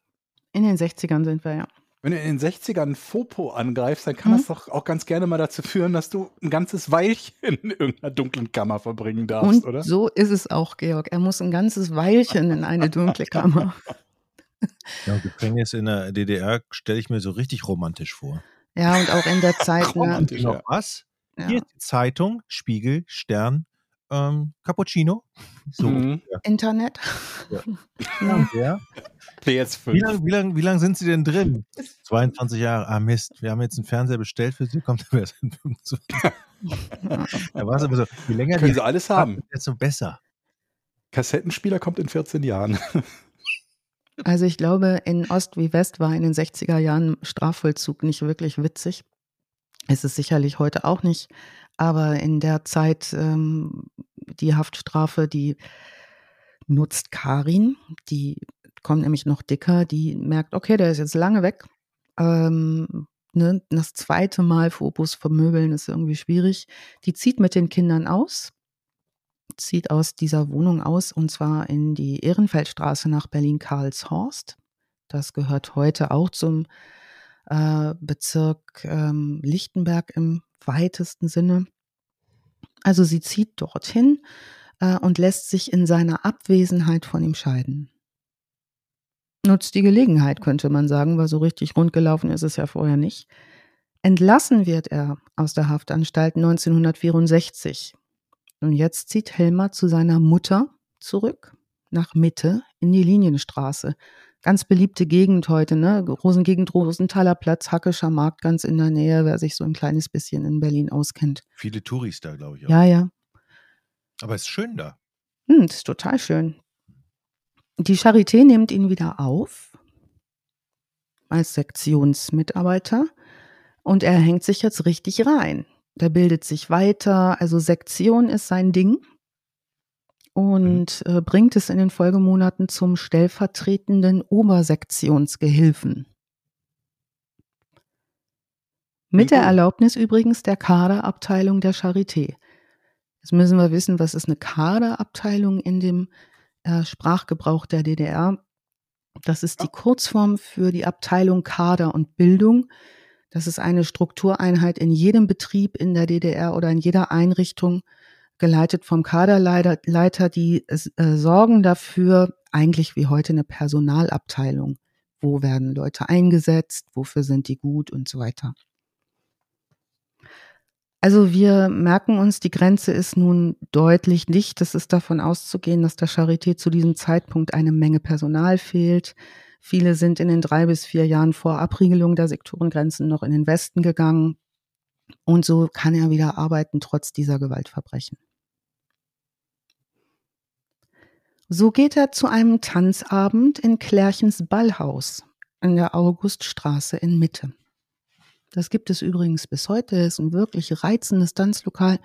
In den 60ern sind wir ja. Wenn du in den 60ern Fopo angreifst, dann kann Mhm. das doch auch ganz gerne mal dazu führen, dass du ein ganzes Weilchen in irgendeiner dunklen Kammer verbringen darfst, Und oder? so ist es auch, Georg. Er muss ein ganzes Weilchen in eine dunkle Kammer. Ja, Gefängnis in der DDR stelle ich mir so richtig romantisch vor. Ja, und auch in der Zeit, ne? Romantisch. Noch was? Ja. Hier die Zeitung, Spiegel, Stern, ähm, Cappuccino. So. Mhm. Internet. Ja. Ja. Ja. PS5. Wie lange wie lang, wie lang sind Sie denn drin? 22 Jahre. Ah, Mist. Wir haben jetzt einen Fernseher bestellt für Sie. Kommt erst in 25. Da war es aber so, je länger Können die sie alles haben. desto besser. Kassettenspieler kommt in 14 Jahren. Also ich glaube, in Ost wie West war in den 60er Jahren Strafvollzug nicht wirklich witzig. Es ist sicherlich heute auch nicht. Aber in der Zeit ähm, die Haftstrafe, die nutzt Karin, die kommt nämlich noch dicker, die merkt, okay, der ist jetzt lange weg. Ähm, ne, das zweite Mal Phobos vermöbeln ist irgendwie schwierig. Die zieht mit den Kindern aus, zieht aus dieser Wohnung aus und zwar in die Ehrenfeldstraße nach Berlin-Karlshorst. Das gehört heute auch zum äh, Bezirk ähm, Lichtenberg im weitesten Sinne. Also sie zieht dorthin äh, und lässt sich in seiner Abwesenheit von ihm scheiden. Nutzt die Gelegenheit, könnte man sagen, weil so richtig rund gelaufen ist es ja vorher nicht. Entlassen wird er aus der Haftanstalt 1964. Und jetzt zieht Helmer zu seiner Mutter zurück, nach Mitte in die Linienstraße. Ganz beliebte Gegend heute, ne? Rosengegend, Rosenthaler Platz, Hackescher Markt ganz in der Nähe, wer sich so ein kleines bisschen in Berlin auskennt. Viele Touris da, glaube ich. Auch. Ja, ja. Aber es ist schön da. Hm, das ist total schön. Die Charité nimmt ihn wieder auf als Sektionsmitarbeiter und er hängt sich jetzt richtig rein. Der bildet sich weiter, also Sektion ist sein Ding und äh, bringt es in den Folgemonaten zum stellvertretenden Obersektionsgehilfen. Mit der Erlaubnis übrigens der Kaderabteilung der Charité. Jetzt müssen wir wissen, was ist eine Kaderabteilung in dem äh, Sprachgebrauch der DDR. Das ist die Kurzform für die Abteilung Kader und Bildung. Das ist eine Struktureinheit in jedem Betrieb in der DDR oder in jeder Einrichtung, geleitet vom Kaderleiter, die äh, sorgen dafür, eigentlich wie heute eine Personalabteilung. Wo werden Leute eingesetzt? Wofür sind die gut und so weiter. Also wir merken uns, die Grenze ist nun deutlich nicht. Es ist davon auszugehen, dass der Charité zu diesem Zeitpunkt eine Menge Personal fehlt. Viele sind in den drei bis vier Jahren vor Abriegelung der Sektorengrenzen noch in den Westen gegangen. Und so kann er wieder arbeiten, trotz dieser Gewaltverbrechen. So geht er zu einem Tanzabend in Klärchens Ballhaus in der Auguststraße in Mitte. Das gibt es übrigens bis heute. Es ist ein wirklich reizendes Tanzlokal.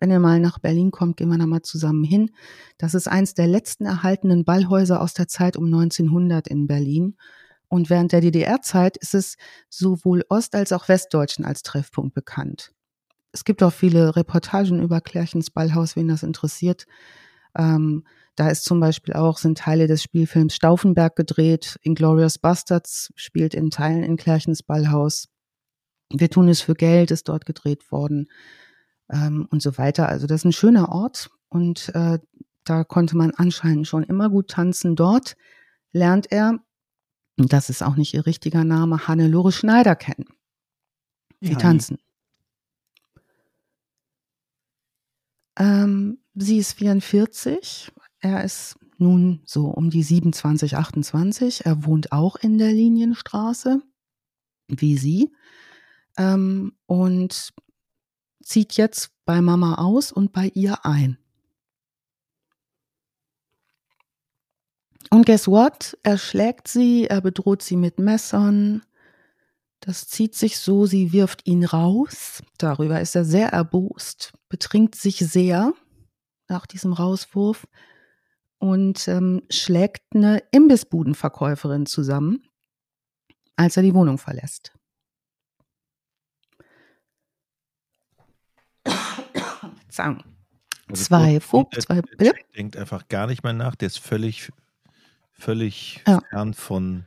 Wenn ihr mal nach Berlin kommt, gehen wir da mal zusammen hin. Das ist eins der letzten erhaltenen Ballhäuser aus der Zeit um 1900 in Berlin. Und während der DDR-Zeit ist es sowohl Ost- als auch Westdeutschen als Treffpunkt bekannt. Es gibt auch viele Reportagen über Klärchens Ballhaus, wen das interessiert. Ähm, da ist zum Beispiel auch, sind Teile des Spielfilms Stauffenberg gedreht. Inglorious Bastards spielt in Teilen in Klärchens Ballhaus. Wir tun es für Geld, ist dort gedreht worden ähm, und so weiter. Also das ist ein schöner Ort und äh, da konnte man anscheinend schon immer gut tanzen. Dort lernt er, und das ist auch nicht ihr richtiger Name, Hannelore Schneider kennen. Sie ja, tanzen. Ähm, sie ist 44, er ist nun so um die 27, 28. Er wohnt auch in der Linienstraße, wie sie, ähm, und zieht jetzt bei Mama aus und bei ihr ein. Und guess what? Er schlägt sie, er bedroht sie mit Messern. Das zieht sich so, sie wirft ihn raus. Darüber ist er sehr erbost, betrinkt sich sehr nach diesem Rauswurf und ähm, schlägt eine Imbissbudenverkäuferin zusammen, als er die Wohnung verlässt. Zang. Also zwei, Fub, zwei, der denkt einfach gar nicht mehr nach, der ist völlig, völlig ja. fern von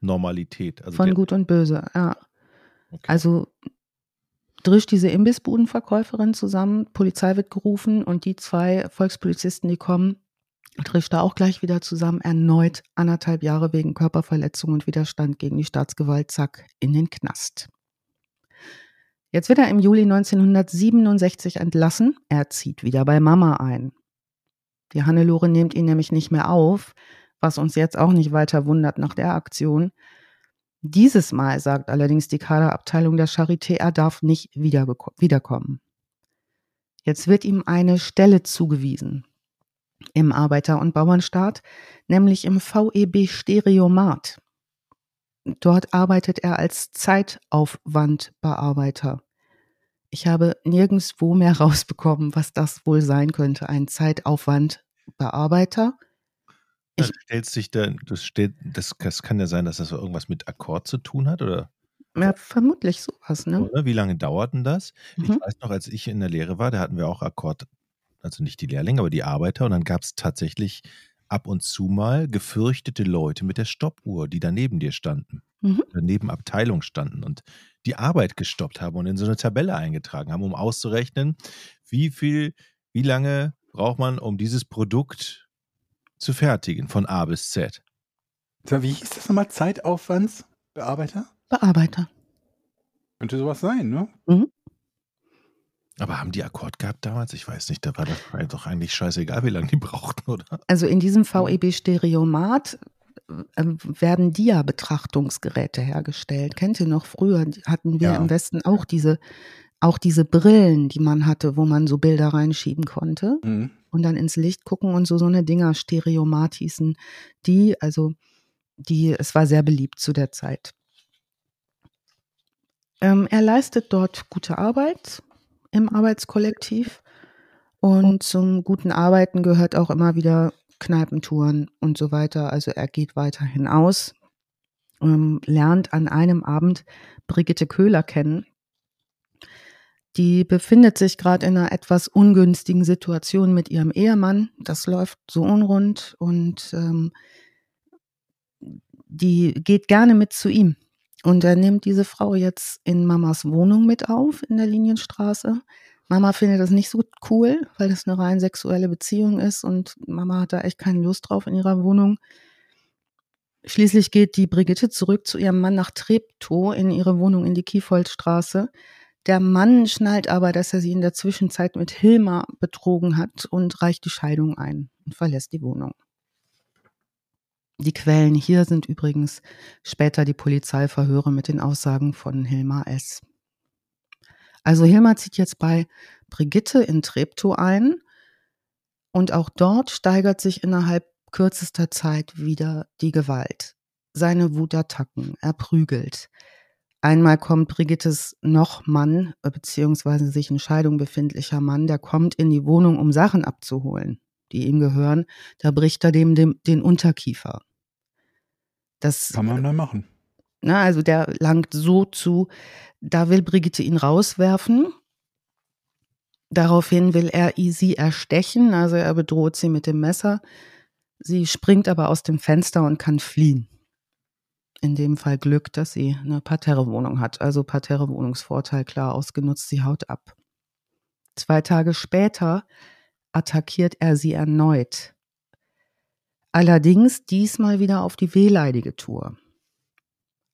Normalität. Also von Gut und Böse, ja. Okay. Also drischt diese Imbissbudenverkäuferin zusammen, Polizei wird gerufen und die zwei Volkspolizisten, die kommen, trifft da auch gleich wieder zusammen, erneut anderthalb Jahre wegen Körperverletzung und Widerstand gegen die Staatsgewalt, zack, in den Knast. Jetzt wird er im Juli 1967 entlassen. Er zieht wieder bei Mama ein. Die Hannelore nimmt ihn nämlich nicht mehr auf, was uns jetzt auch nicht weiter wundert nach der Aktion. Dieses Mal sagt allerdings die Kaderabteilung der Charité, er darf nicht wiederkommen. Jetzt wird ihm eine Stelle zugewiesen im Arbeiter- und Bauernstaat, nämlich im VEB Stereomat. Dort arbeitet er als Zeitaufwandbearbeiter. Ich habe nirgendwo mehr rausbekommen, was das wohl sein könnte, ein Zeitaufwandbearbeiter. Ich, stellt sich da, das, steht, das, das kann ja sein, dass das irgendwas mit Akkord zu tun hat, oder? Ja, vermutlich sowas, ne? Oder? Wie lange dauert denn das? Mhm. Ich weiß noch, als ich in der Lehre war, da hatten wir auch Akkord also nicht die Lehrlinge, aber die Arbeiter. Und dann gab es tatsächlich ab und zu mal gefürchtete Leute mit der Stoppuhr, die daneben dir standen, mhm. neben Abteilung standen und die Arbeit gestoppt haben und in so eine Tabelle eingetragen haben, um auszurechnen, wie viel, wie lange braucht man, um dieses Produkt zu fertigen, von A bis Z. Wie hieß das nochmal? Zeitaufwandsbearbeiter? Bearbeiter. Könnte sowas sein, ne? Mhm. Aber haben die Akkord gehabt damals? Ich weiß nicht, da war doch eigentlich scheißegal, wie lange die brauchten, oder? Also in diesem VEB-Stereomat äh, werden Dia-Betrachtungsgeräte hergestellt. Kennt ihr noch? Früher hatten wir ja. im Westen auch diese, auch diese Brillen, die man hatte, wo man so Bilder reinschieben konnte mhm. und dann ins Licht gucken und so so eine Dinger Stereomat hießen. Die, also die, es war sehr beliebt zu der Zeit. Ähm, er leistet dort gute Arbeit im Arbeitskollektiv und zum guten Arbeiten gehört auch immer wieder Kneipentouren und so weiter. Also er geht weiterhin aus, ähm, lernt an einem Abend Brigitte Köhler kennen. Die befindet sich gerade in einer etwas ungünstigen Situation mit ihrem Ehemann. Das läuft so unrund und ähm, die geht gerne mit zu ihm. Und er nimmt diese Frau jetzt in Mamas Wohnung mit auf in der Linienstraße. Mama findet das nicht so cool, weil das eine rein sexuelle Beziehung ist und Mama hat da echt keine Lust drauf in ihrer Wohnung. Schließlich geht die Brigitte zurück zu ihrem Mann nach Treptow in ihre Wohnung in die Kiefoldstraße. Der Mann schnallt aber, dass er sie in der Zwischenzeit mit Hilma betrogen hat und reicht die Scheidung ein und verlässt die Wohnung. Die Quellen hier sind übrigens später die Polizeiverhöre mit den Aussagen von Hilma S. Also Hilma zieht jetzt bei Brigitte in Treptow ein und auch dort steigert sich innerhalb kürzester Zeit wieder die Gewalt. Seine Wutattacken, er prügelt. Einmal kommt Brigittes noch Mann, beziehungsweise sich in Scheidung befindlicher Mann, der kommt in die Wohnung, um Sachen abzuholen, die ihm gehören. Da bricht er dem, dem den Unterkiefer. Das kann man dann machen. Na, also der langt so zu, da will Brigitte ihn rauswerfen. Daraufhin will er sie erstechen, also er bedroht sie mit dem Messer. Sie springt aber aus dem Fenster und kann fliehen. In dem Fall Glück, dass sie eine Parterrewohnung hat, also Parterrewohnungsvorteil klar ausgenutzt, sie haut ab. Zwei Tage später attackiert er sie erneut. Allerdings diesmal wieder auf die wehleidige Tour.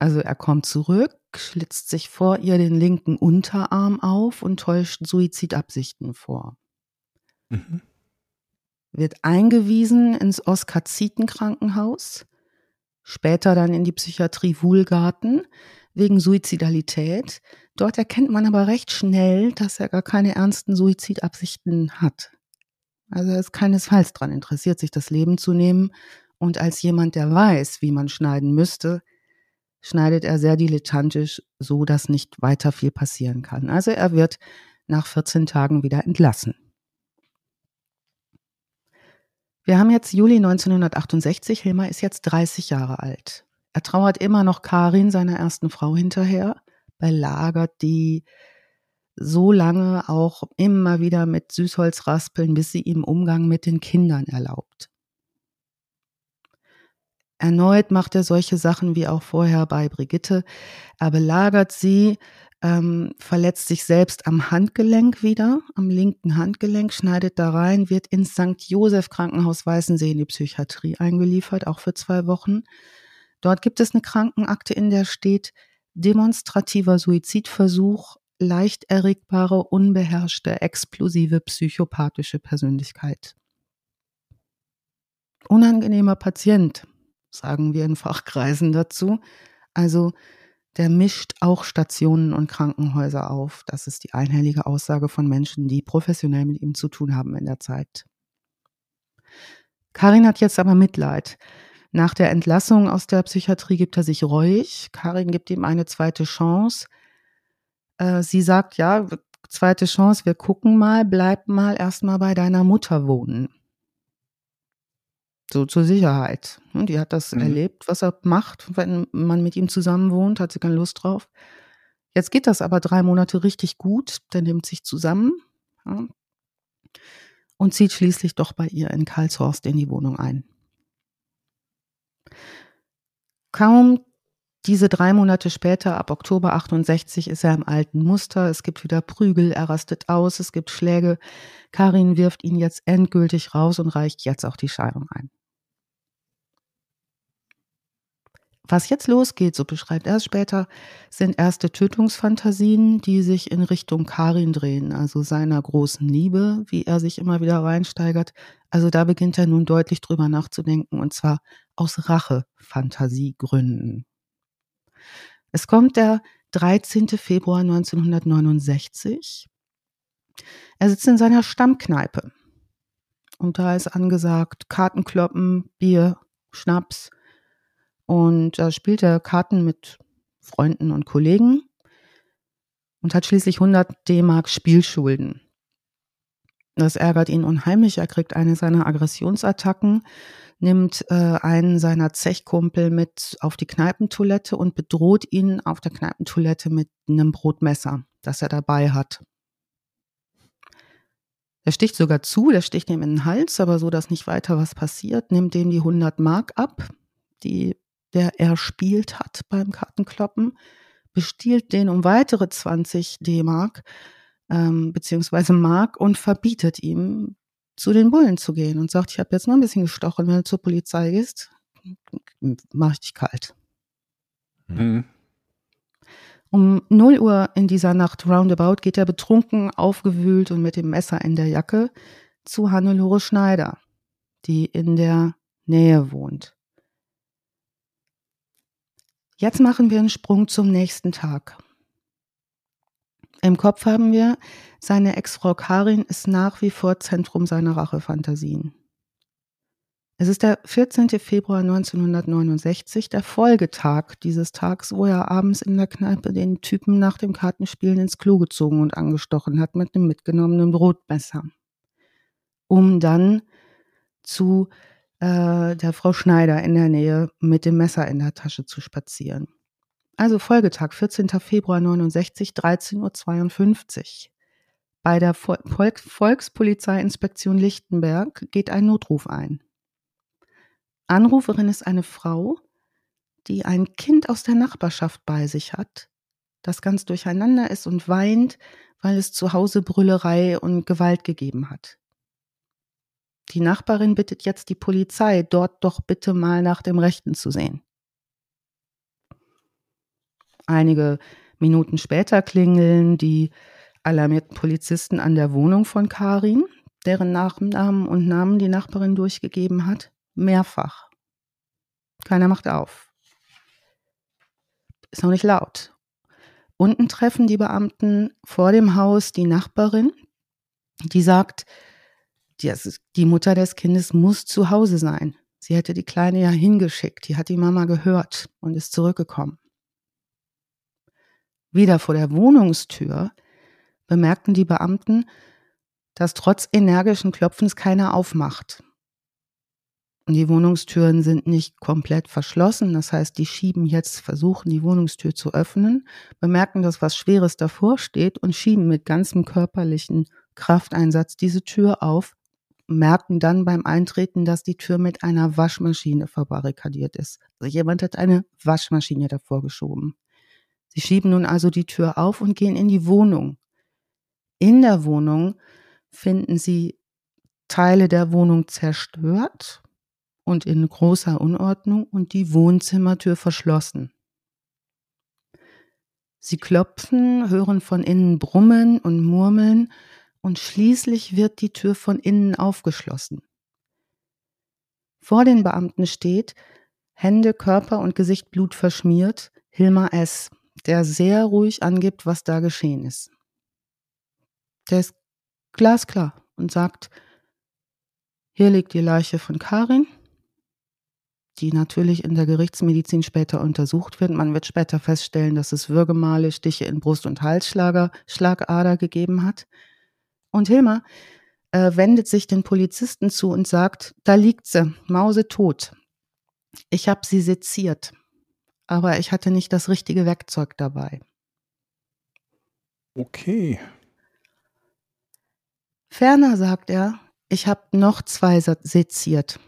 Also er kommt zurück, schlitzt sich vor ihr den linken Unterarm auf und täuscht Suizidabsichten vor. Mhm. Wird eingewiesen ins Oskar-Zieten-Krankenhaus, später dann in die Psychiatrie Wuhlgarten wegen Suizidalität. Dort erkennt man aber recht schnell, dass er gar keine ernsten Suizidabsichten hat. Also er ist keinesfalls daran interessiert, sich das Leben zu nehmen. Und als jemand, der weiß, wie man schneiden müsste, schneidet er sehr dilettantisch, so dass nicht weiter viel passieren kann. Also er wird nach 14 Tagen wieder entlassen. Wir haben jetzt Juli 1968. Hilmar ist jetzt 30 Jahre alt. Er trauert immer noch Karin, seiner ersten Frau, hinterher, belagert die so lange auch immer wieder mit Süßholz raspeln, bis sie ihm Umgang mit den Kindern erlaubt. Erneut macht er solche Sachen wie auch vorher bei Brigitte. Er belagert sie, ähm, verletzt sich selbst am Handgelenk wieder, am linken Handgelenk, schneidet da rein, wird ins St. Josef Krankenhaus Weißensee in die Psychiatrie eingeliefert, auch für zwei Wochen. Dort gibt es eine Krankenakte, in der steht demonstrativer Suizidversuch, leicht erregbare, unbeherrschte, explosive, psychopathische Persönlichkeit. Unangenehmer Patient, sagen wir in Fachkreisen dazu. Also der mischt auch Stationen und Krankenhäuser auf. Das ist die einhellige Aussage von Menschen, die professionell mit ihm zu tun haben in der Zeit. Karin hat jetzt aber Mitleid. Nach der Entlassung aus der Psychiatrie gibt er sich reuig. Karin gibt ihm eine zweite Chance. Äh, sie sagt, ja, zweite Chance, wir gucken mal, bleib mal erstmal bei deiner Mutter wohnen. So zur Sicherheit. Und die hat das mhm. erlebt, was er macht, wenn man mit ihm zusammen wohnt, hat sie keine Lust drauf. Jetzt geht das aber drei Monate richtig gut. Der nimmt sich zusammen ja, und zieht schließlich doch bei ihr in Karlshorst in die Wohnung ein. Kaum diese drei Monate später, ab Oktober 68, ist er im alten Muster. Es gibt wieder Prügel, er rastet aus, es gibt Schläge. Karin wirft ihn jetzt endgültig raus und reicht jetzt auch die Scheidung ein. Was jetzt losgeht, so beschreibt er es später, sind erste Tötungsfantasien, die sich in Richtung Karin drehen, also seiner großen Liebe, wie er sich immer wieder reinsteigert. Also da beginnt er nun deutlich drüber nachzudenken, und zwar aus Rache-Fantasiegründen. Es kommt der 13. Februar 1969. Er sitzt in seiner Stammkneipe. Und da ist angesagt Kartenkloppen, Bier, Schnaps, und da spielt er Karten mit Freunden und Kollegen und hat schließlich 100 D-Mark Spielschulden. Das ärgert ihn unheimlich. Er kriegt eine seiner Aggressionsattacken, nimmt äh, einen seiner Zechkumpel mit auf die Kneipentoilette und bedroht ihn auf der Kneipentoilette mit einem Brotmesser, das er dabei hat. Er sticht sogar zu, der sticht ihm in den Hals, aber so, dass nicht weiter was passiert, nimmt dem die 100 Mark ab, die der er spielt hat beim Kartenkloppen, bestiehlt den um weitere 20 D-Mark ähm, beziehungsweise Mark und verbietet ihm, zu den Bullen zu gehen und sagt, ich habe jetzt noch ein bisschen gestochen, wenn du zur Polizei gehst, mach ich dich kalt. Mhm. Um 0 Uhr in dieser Nacht roundabout geht er betrunken, aufgewühlt und mit dem Messer in der Jacke zu Hannelore Schneider, die in der Nähe wohnt. Jetzt machen wir einen Sprung zum nächsten Tag. Im Kopf haben wir, seine Ex-Frau Karin ist nach wie vor Zentrum seiner Rachefantasien. Es ist der 14. Februar 1969, der Folgetag dieses Tags, wo er abends in der Kneipe den Typen nach dem Kartenspielen ins Klo gezogen und angestochen hat mit einem mitgenommenen Brotmesser. Um dann zu äh, der Frau Schneider in der Nähe mit dem Messer in der Tasche zu spazieren. Also Folgetag, 14. Februar 69, 13.52 Uhr. Bei der Volk Volkspolizeiinspektion Lichtenberg geht ein Notruf ein. Anruferin ist eine Frau, die ein Kind aus der Nachbarschaft bei sich hat, das ganz durcheinander ist und weint, weil es zu Hause Brüllerei und Gewalt gegeben hat. Die Nachbarin bittet jetzt die Polizei, dort doch bitte mal nach dem Rechten zu sehen. Einige Minuten später klingeln die alarmierten Polizisten an der Wohnung von Karin, deren Nachnamen und Namen die Nachbarin durchgegeben hat, mehrfach. Keiner macht auf. Ist noch nicht laut. Unten treffen die Beamten vor dem Haus die Nachbarin, die sagt, die Mutter des Kindes muss zu Hause sein. Sie hätte die Kleine ja hingeschickt. Die hat die Mama gehört und ist zurückgekommen. Wieder vor der Wohnungstür bemerkten die Beamten, dass trotz energischen Klopfens keiner aufmacht. Die Wohnungstüren sind nicht komplett verschlossen. Das heißt, die schieben jetzt, versuchen die Wohnungstür zu öffnen, bemerken, dass was Schweres davor steht und schieben mit ganzem körperlichen Krafteinsatz diese Tür auf, merken dann beim Eintreten, dass die Tür mit einer Waschmaschine verbarrikadiert ist. Also jemand hat eine Waschmaschine davor geschoben. Sie schieben nun also die Tür auf und gehen in die Wohnung. In der Wohnung finden sie Teile der Wohnung zerstört und in großer Unordnung und die Wohnzimmertür verschlossen. Sie klopfen, hören von innen Brummen und Murmeln und schließlich wird die Tür von innen aufgeschlossen. Vor den Beamten steht, Hände, Körper und Gesicht Blut verschmiert, Hilmar S., der sehr ruhig angibt, was da geschehen ist. Der ist glasklar und sagt, hier liegt die Leiche von Karin, die natürlich in der Gerichtsmedizin später untersucht wird. Man wird später feststellen, dass es Würgemale, Stiche in Brust- und Halsschlager, Schlagader gegeben hat. Und Hilmar äh, wendet sich den Polizisten zu und sagt, da liegt sie, Mause tot. Ich habe sie seziert, aber ich hatte nicht das richtige Werkzeug dabei. Okay. Ferner sagt er, ich habe noch zwei seziert.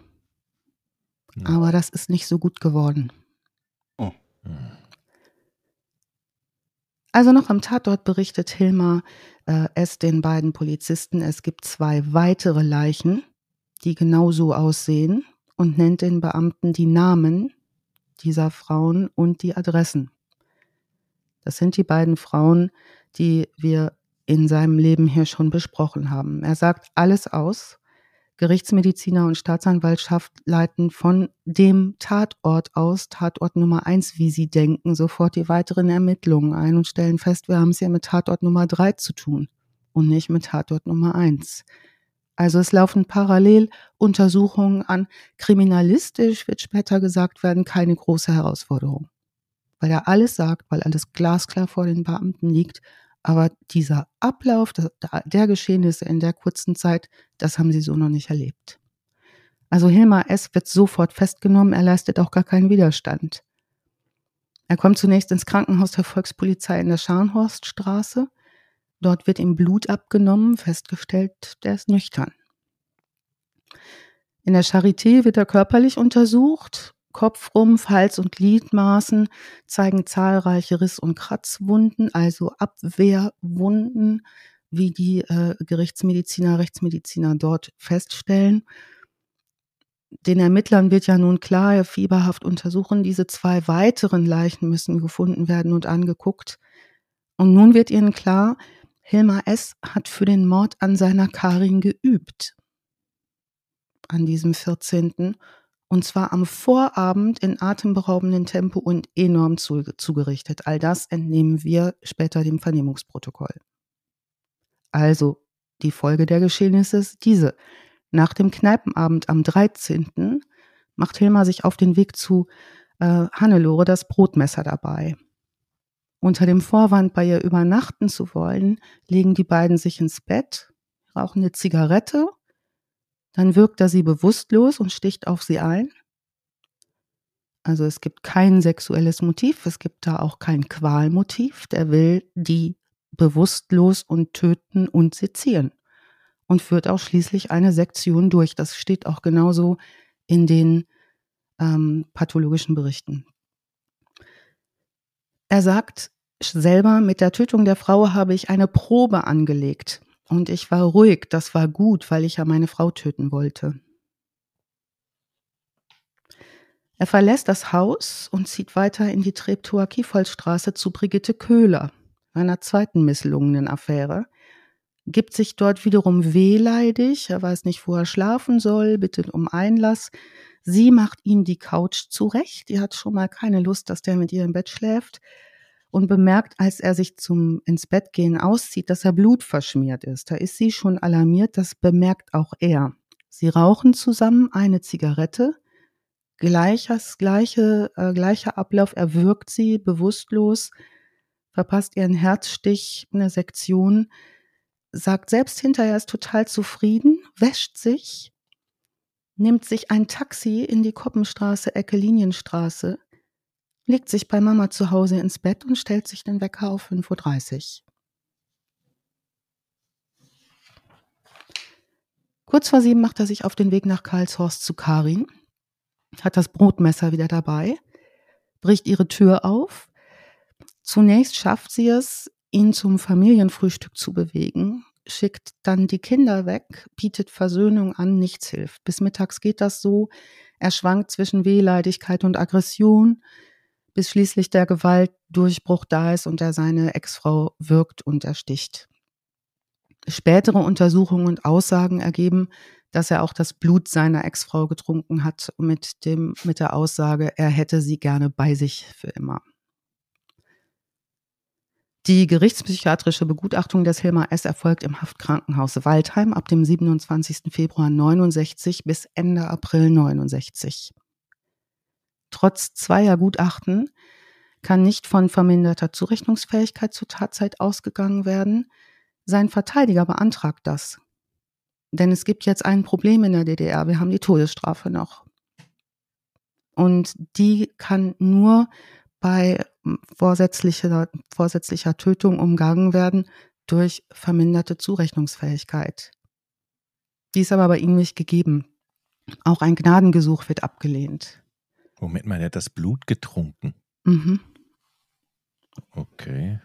Ja. Aber das ist nicht so gut geworden. Oh. Also noch am Tatort berichtet Hilmar, äh, es den beiden Polizisten, es gibt zwei weitere Leichen, die genauso aussehen und nennt den Beamten die Namen dieser Frauen und die Adressen. Das sind die beiden Frauen, die wir in seinem Leben hier schon besprochen haben. Er sagt alles aus. Gerichtsmediziner und Staatsanwaltschaft leiten von dem Tatort aus, Tatort Nummer eins, wie sie denken, sofort die weiteren Ermittlungen ein und stellen fest, wir haben es ja mit Tatort Nummer drei zu tun und nicht mit Tatort Nummer eins. Also es laufen parallel Untersuchungen an. Kriminalistisch wird später gesagt werden, keine große Herausforderung. Weil er alles sagt, weil alles glasklar vor den Beamten liegt aber dieser Ablauf der Geschehnisse in der kurzen Zeit, das haben sie so noch nicht erlebt. Also Hilmar S. wird sofort festgenommen, er leistet auch gar keinen Widerstand. Er kommt zunächst ins Krankenhaus der Volkspolizei in der Scharnhorststraße. Dort wird ihm Blut abgenommen, festgestellt, der ist nüchtern. In der Charité wird er körperlich untersucht. Kopf, Rumpf, Hals und Gliedmaßen zeigen zahlreiche Riss- und Kratzwunden, also Abwehrwunden, wie die äh, Gerichtsmediziner, Rechtsmediziner dort feststellen. Den Ermittlern wird ja nun klar, fieberhaft untersuchen. Diese zwei weiteren Leichen müssen gefunden werden und angeguckt. Und nun wird ihnen klar, Hilmar S. hat für den Mord an seiner Karin geübt. An diesem 14. Und zwar am Vorabend in atemberaubendem Tempo und enorm zugerichtet. All das entnehmen wir später dem Vernehmungsprotokoll. Also, die Folge der Geschehnisse ist diese. Nach dem Kneipenabend am 13. macht Hilmar sich auf den Weg zu äh, Hannelore das Brotmesser dabei. Unter dem Vorwand, bei ihr übernachten zu wollen, legen die beiden sich ins Bett, rauchen eine Zigarette dann wirkt er sie bewusstlos und sticht auf sie ein. Also es gibt kein sexuelles Motiv, es gibt da auch kein Qualmotiv. Der will die bewusstlos und töten und sezieren und führt auch schließlich eine Sektion durch. Das steht auch genauso in den ähm, pathologischen Berichten. Er sagt selber, mit der Tötung der Frau habe ich eine Probe angelegt. Und ich war ruhig, das war gut, weil ich ja meine Frau töten wollte. Er verlässt das Haus und zieht weiter in die Treptower Kiefolstraße zu Brigitte Köhler, einer zweiten misslungenen Affäre, gibt sich dort wiederum wehleidig, er weiß nicht, wo er schlafen soll, bittet um Einlass. Sie macht ihm die Couch zurecht, die hat schon mal keine Lust, dass der mit ihr im Bett schläft und bemerkt, als er sich zum ins Bett gehen auszieht, dass er Blut verschmiert ist. Da ist sie schon alarmiert, das bemerkt auch er. Sie rauchen zusammen eine Zigarette. Gleiches, gleiche, äh, gleicher Ablauf, er wirkt sie bewusstlos, verpasst ihren Herzstich, eine Sektion, sagt selbst hinterher, er ist total zufrieden, wäscht sich, nimmt sich ein Taxi in die Koppenstraße, Ecke Linienstraße, legt sich bei Mama zu Hause ins Bett und stellt sich den Wecker auf 5.30 Uhr. Kurz vor sieben macht er sich auf den Weg nach Karlshorst zu Karin, hat das Brotmesser wieder dabei, bricht ihre Tür auf. Zunächst schafft sie es, ihn zum Familienfrühstück zu bewegen, schickt dann die Kinder weg, bietet Versöhnung an, nichts hilft. Bis mittags geht das so. Er schwankt zwischen Wehleidigkeit und Aggression, bis schließlich der Gewaltdurchbruch da ist und er seine Ex-Frau wirkt und ersticht. Spätere Untersuchungen und Aussagen ergeben, dass er auch das Blut seiner Ex-Frau getrunken hat mit dem, mit der Aussage, er hätte sie gerne bei sich für immer. Die gerichtspsychiatrische Begutachtung des Hilmar S. erfolgt im Haftkrankenhaus Waldheim ab dem 27. Februar 69 bis Ende April 69. Trotz zweier Gutachten kann nicht von verminderter Zurechnungsfähigkeit zur Tatzeit ausgegangen werden. Sein Verteidiger beantragt das. Denn es gibt jetzt ein Problem in der DDR. Wir haben die Todesstrafe noch. Und die kann nur bei vorsätzlicher, vorsätzlicher Tötung umgangen werden durch verminderte Zurechnungsfähigkeit. Die ist aber bei ihm nicht gegeben. Auch ein Gnadengesuch wird abgelehnt. Moment mal, er hat das Blut getrunken. Mhm. Okay.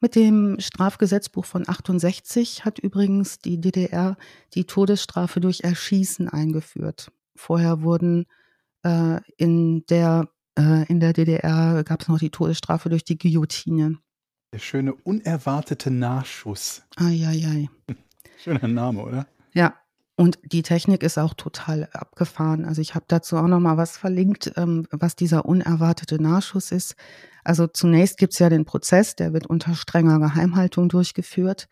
Mit dem Strafgesetzbuch von 68 hat übrigens die DDR die Todesstrafe durch Erschießen eingeführt. Vorher wurden Äh, in, der, äh, in der DDR gab es noch die Todesstrafe durch die Guillotine. Der schöne unerwartete Nachschuss. Eieiei. Schöner Name, oder? Ja, und die Technik ist auch total abgefahren. Also ich habe dazu auch noch mal was verlinkt, ähm, was dieser unerwartete Nachschuss ist. Also zunächst gibt es ja den Prozess, der wird unter strenger Geheimhaltung durchgeführt.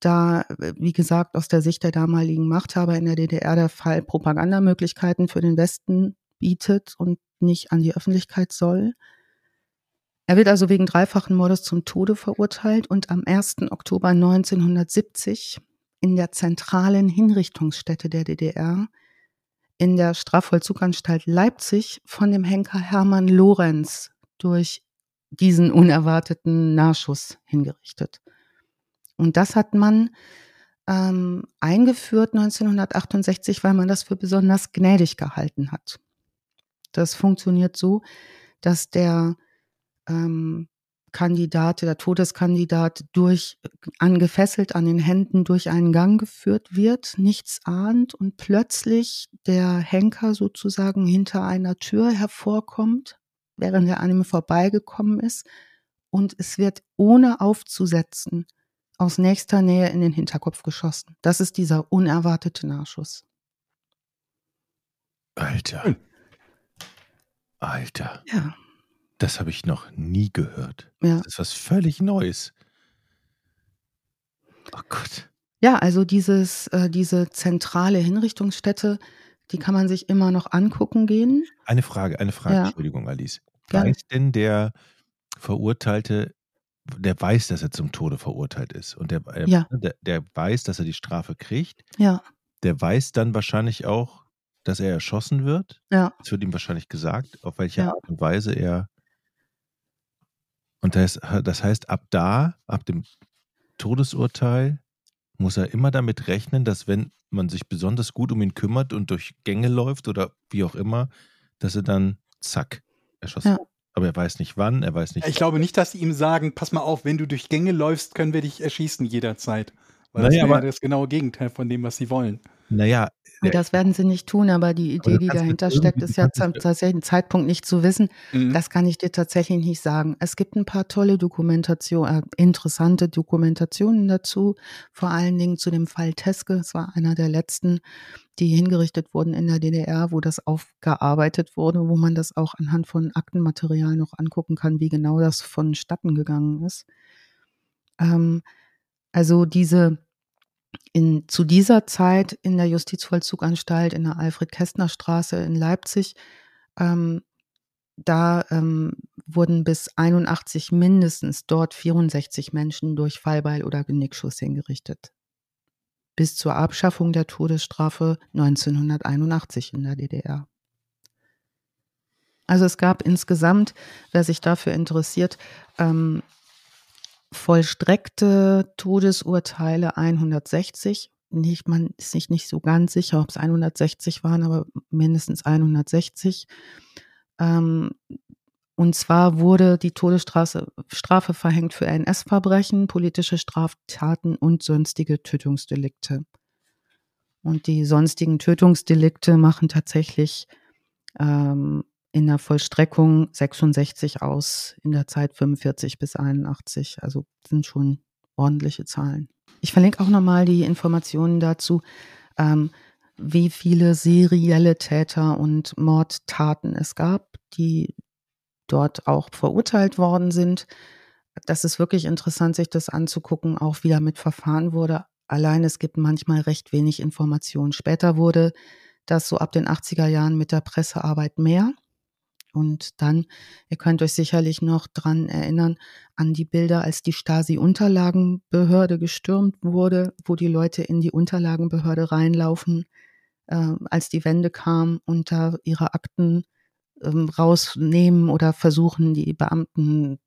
Da, wie gesagt, aus der Sicht der damaligen Machthaber in der DDR der Fall Propagandamöglichkeiten für den Westen bietet und nicht an die Öffentlichkeit soll. Er wird also wegen dreifachen Mordes zum Tode verurteilt und am 1. Oktober 1970 in der zentralen Hinrichtungsstätte der DDR in der Strafvollzuganstalt Leipzig von dem Henker Hermann Lorenz durch diesen unerwarteten Nahschuss hingerichtet. Und das hat man ähm, eingeführt 1968, weil man das für besonders gnädig gehalten hat. Das funktioniert so, dass der ähm, Kandidat, der Todeskandidat durch angefesselt an den Händen durch einen Gang geführt wird, nichts ahnt und plötzlich der Henker sozusagen hinter einer Tür hervorkommt, während er an ihm vorbeigekommen ist und es wird ohne aufzusetzen aus nächster Nähe in den Hinterkopf geschossen. Das ist dieser unerwartete Nachschuss. Alter. Alter. Ja. Das habe ich noch nie gehört. Ja. Das ist was völlig Neues. Oh Gott. Ja, also dieses, äh, diese zentrale Hinrichtungsstätte, die kann man sich immer noch angucken gehen. Eine Frage, eine Frage, Ja. Entschuldigung, Alice. Gerne. Weiß denn der Verurteilte, der weiß, dass er zum Tode verurteilt ist und der, äh, Ja. der, der weiß, dass er die Strafe kriegt, Ja, der weiß dann wahrscheinlich auch, dass er erschossen wird. ja, Es wird ihm wahrscheinlich gesagt, auf welche Ja. Art und Weise er. Und das, das heißt, ab da, ab dem Todesurteil, muss er immer damit rechnen, dass wenn man sich besonders gut um ihn kümmert und durch Gänge läuft oder wie auch immer, dass er dann zack erschossen Ja. wird. Aber er weiß nicht wann, er weiß nicht. Ich glaube nicht, dass sie ihm sagen, pass mal auf, wenn du durch Gänge läufst, können wir dich erschießen jederzeit. Weil das Naja, wäre ja aber- das genaue Gegenteil von dem, was sie wollen. Naja, das werden sie nicht tun, aber die Aber Idee, du die dahinter steckt, ist ja zum tatsächlichen Zeitpunkt nicht zu wissen. Mhm. Das kann ich dir tatsächlich nicht sagen. Es gibt ein paar tolle Dokumentation, äh, interessante Dokumentationen dazu, vor allen Dingen zu dem Fall Teske. Es war einer der letzten, die hingerichtet wurden in der DDR, wo das aufgearbeitet wurde, wo man das auch anhand von Aktenmaterial noch angucken kann, wie genau das vonstatten gegangen ist. Ähm, also diese in, zu dieser Zeit in der Justizvollzuganstalt in der Alfred-Kästner-Straße in Leipzig, ähm, da ähm, wurden bis 81 mindestens dort 64 Menschen durch Fallbeil oder Genickschuss hingerichtet. Bis zur Abschaffung der Todesstrafe 1981 in der DDR. Also es gab insgesamt, wer sich dafür interessiert, ähm, vollstreckte Todesurteile 160. Nicht, man ist sich nicht so ganz sicher, ob es 160 waren, aber mindestens 160. Ähm, und zwar wurde die Todesstrafe Strafe verhängt für NS-Verbrechen, politische Straftaten und sonstige Tötungsdelikte. Und die sonstigen Tötungsdelikte machen tatsächlich ähm, in der Vollstreckung 66 aus, in der Zeit 45 bis 81. Also sind schon ordentliche Zahlen. Ich verlinke auch nochmal die Informationen dazu, ähm, wie viele serielle Täter und Mordtaten es gab, die dort auch verurteilt worden sind. Das ist wirklich interessant, sich das anzugucken, auch wie damit verfahren wurde. Allein es gibt manchmal recht wenig Informationen. Später wurde das so ab den 80er Jahren mit der Pressearbeit mehr. Und dann, ihr könnt euch sicherlich noch dran erinnern, an die Bilder, als die Stasi-Unterlagenbehörde gestürmt wurde, wo die Leute in die Unterlagenbehörde reinlaufen, äh, als die Wende kam und da ihre Akten ähm, rausnehmen oder versuchen, die Beamten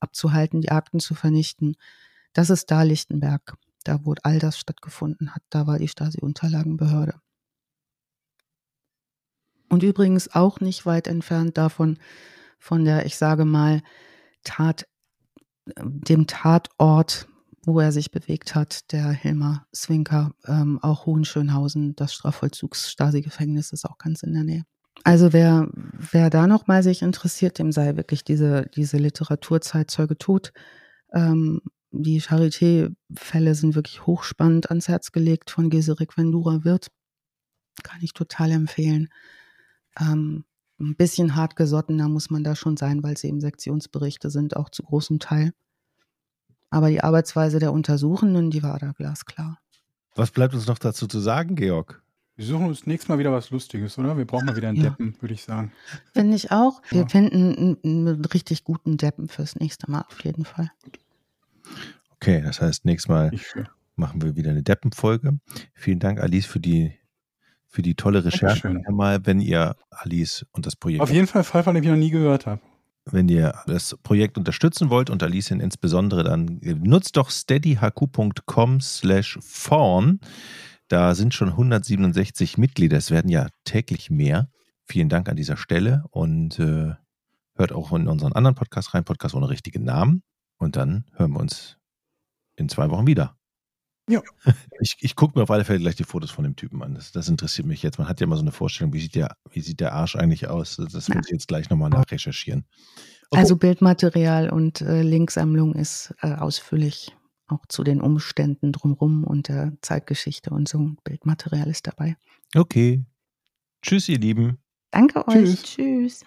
abzuhalten, die Akten zu vernichten. Das ist da Lichtenberg, da wo all das stattgefunden hat. Da war die Stasi-Unterlagenbehörde. Und übrigens auch nicht weit entfernt davon, von der, ich sage mal, Tat, dem Tatort, wo er sich bewegt hat, der Hilmar Swinker, ähm, auch Hohenschönhausen, das Strafvollzugs-Stasi-Gefängnis ist auch ganz in der Nähe. Also wer, wer da noch mal sich interessiert, dem sei wirklich diese, diese Literaturzeitzeuge tot. Ähm, die Charité-Fälle sind wirklich hochspannend ans Herz gelegt von Geserik Vendura Wirth. Kann ich total empfehlen. Ähm, ein bisschen hart gesottener muss man da schon sein, weil es eben Sektionsberichte sind, auch zu großem Teil. Aber die Arbeitsweise der Untersuchenden, die war da glasklar. Was bleibt uns noch dazu zu sagen, Georg? Wir suchen uns nächstes Mal wieder was Lustiges, oder? Wir brauchen mal wieder einen ja. Deppen, würde ich sagen. Finde ich auch. Wir ja. finden einen, einen, richtig guten Deppen fürs nächste Mal auf jeden Fall. Okay, das heißt, nächstes Mal machen wir wieder eine Deppenfolge. Vielen Dank, Alice, für die, für die tolle Recherche. Mal, wenn ihr Alice und das Projekt. Auf jeden Fall Fall, von dem ich noch nie gehört habe. Wenn ihr das Projekt unterstützen wollt und Alice insbesondere, dann nutzt doch steadyhq.com slash fawn. Da sind schon 167 Mitglieder. Es werden ja täglich mehr. Vielen Dank an dieser Stelle und äh, hört auch in unseren anderen Podcast rein, Podcast ohne richtigen Namen. Und dann hören wir uns in zwei Wochen wieder. Ja. Ich, ich gucke mir auf alle Fälle gleich die Fotos von dem Typen an. Das, das, interessiert mich jetzt. Man hat ja mal so eine Vorstellung, wie sieht der, wie sieht der Arsch eigentlich aus? Das muss ich jetzt gleich nochmal nachrecherchieren. Okay. Also Bildmaterial und äh, Linksammlung ist äh, ausführlich auch zu den Umständen drumherum und der Zeitgeschichte und so. Bildmaterial ist dabei. Okay. Tschüss, ihr Lieben. Danke euch. Tschüss. Tschüss.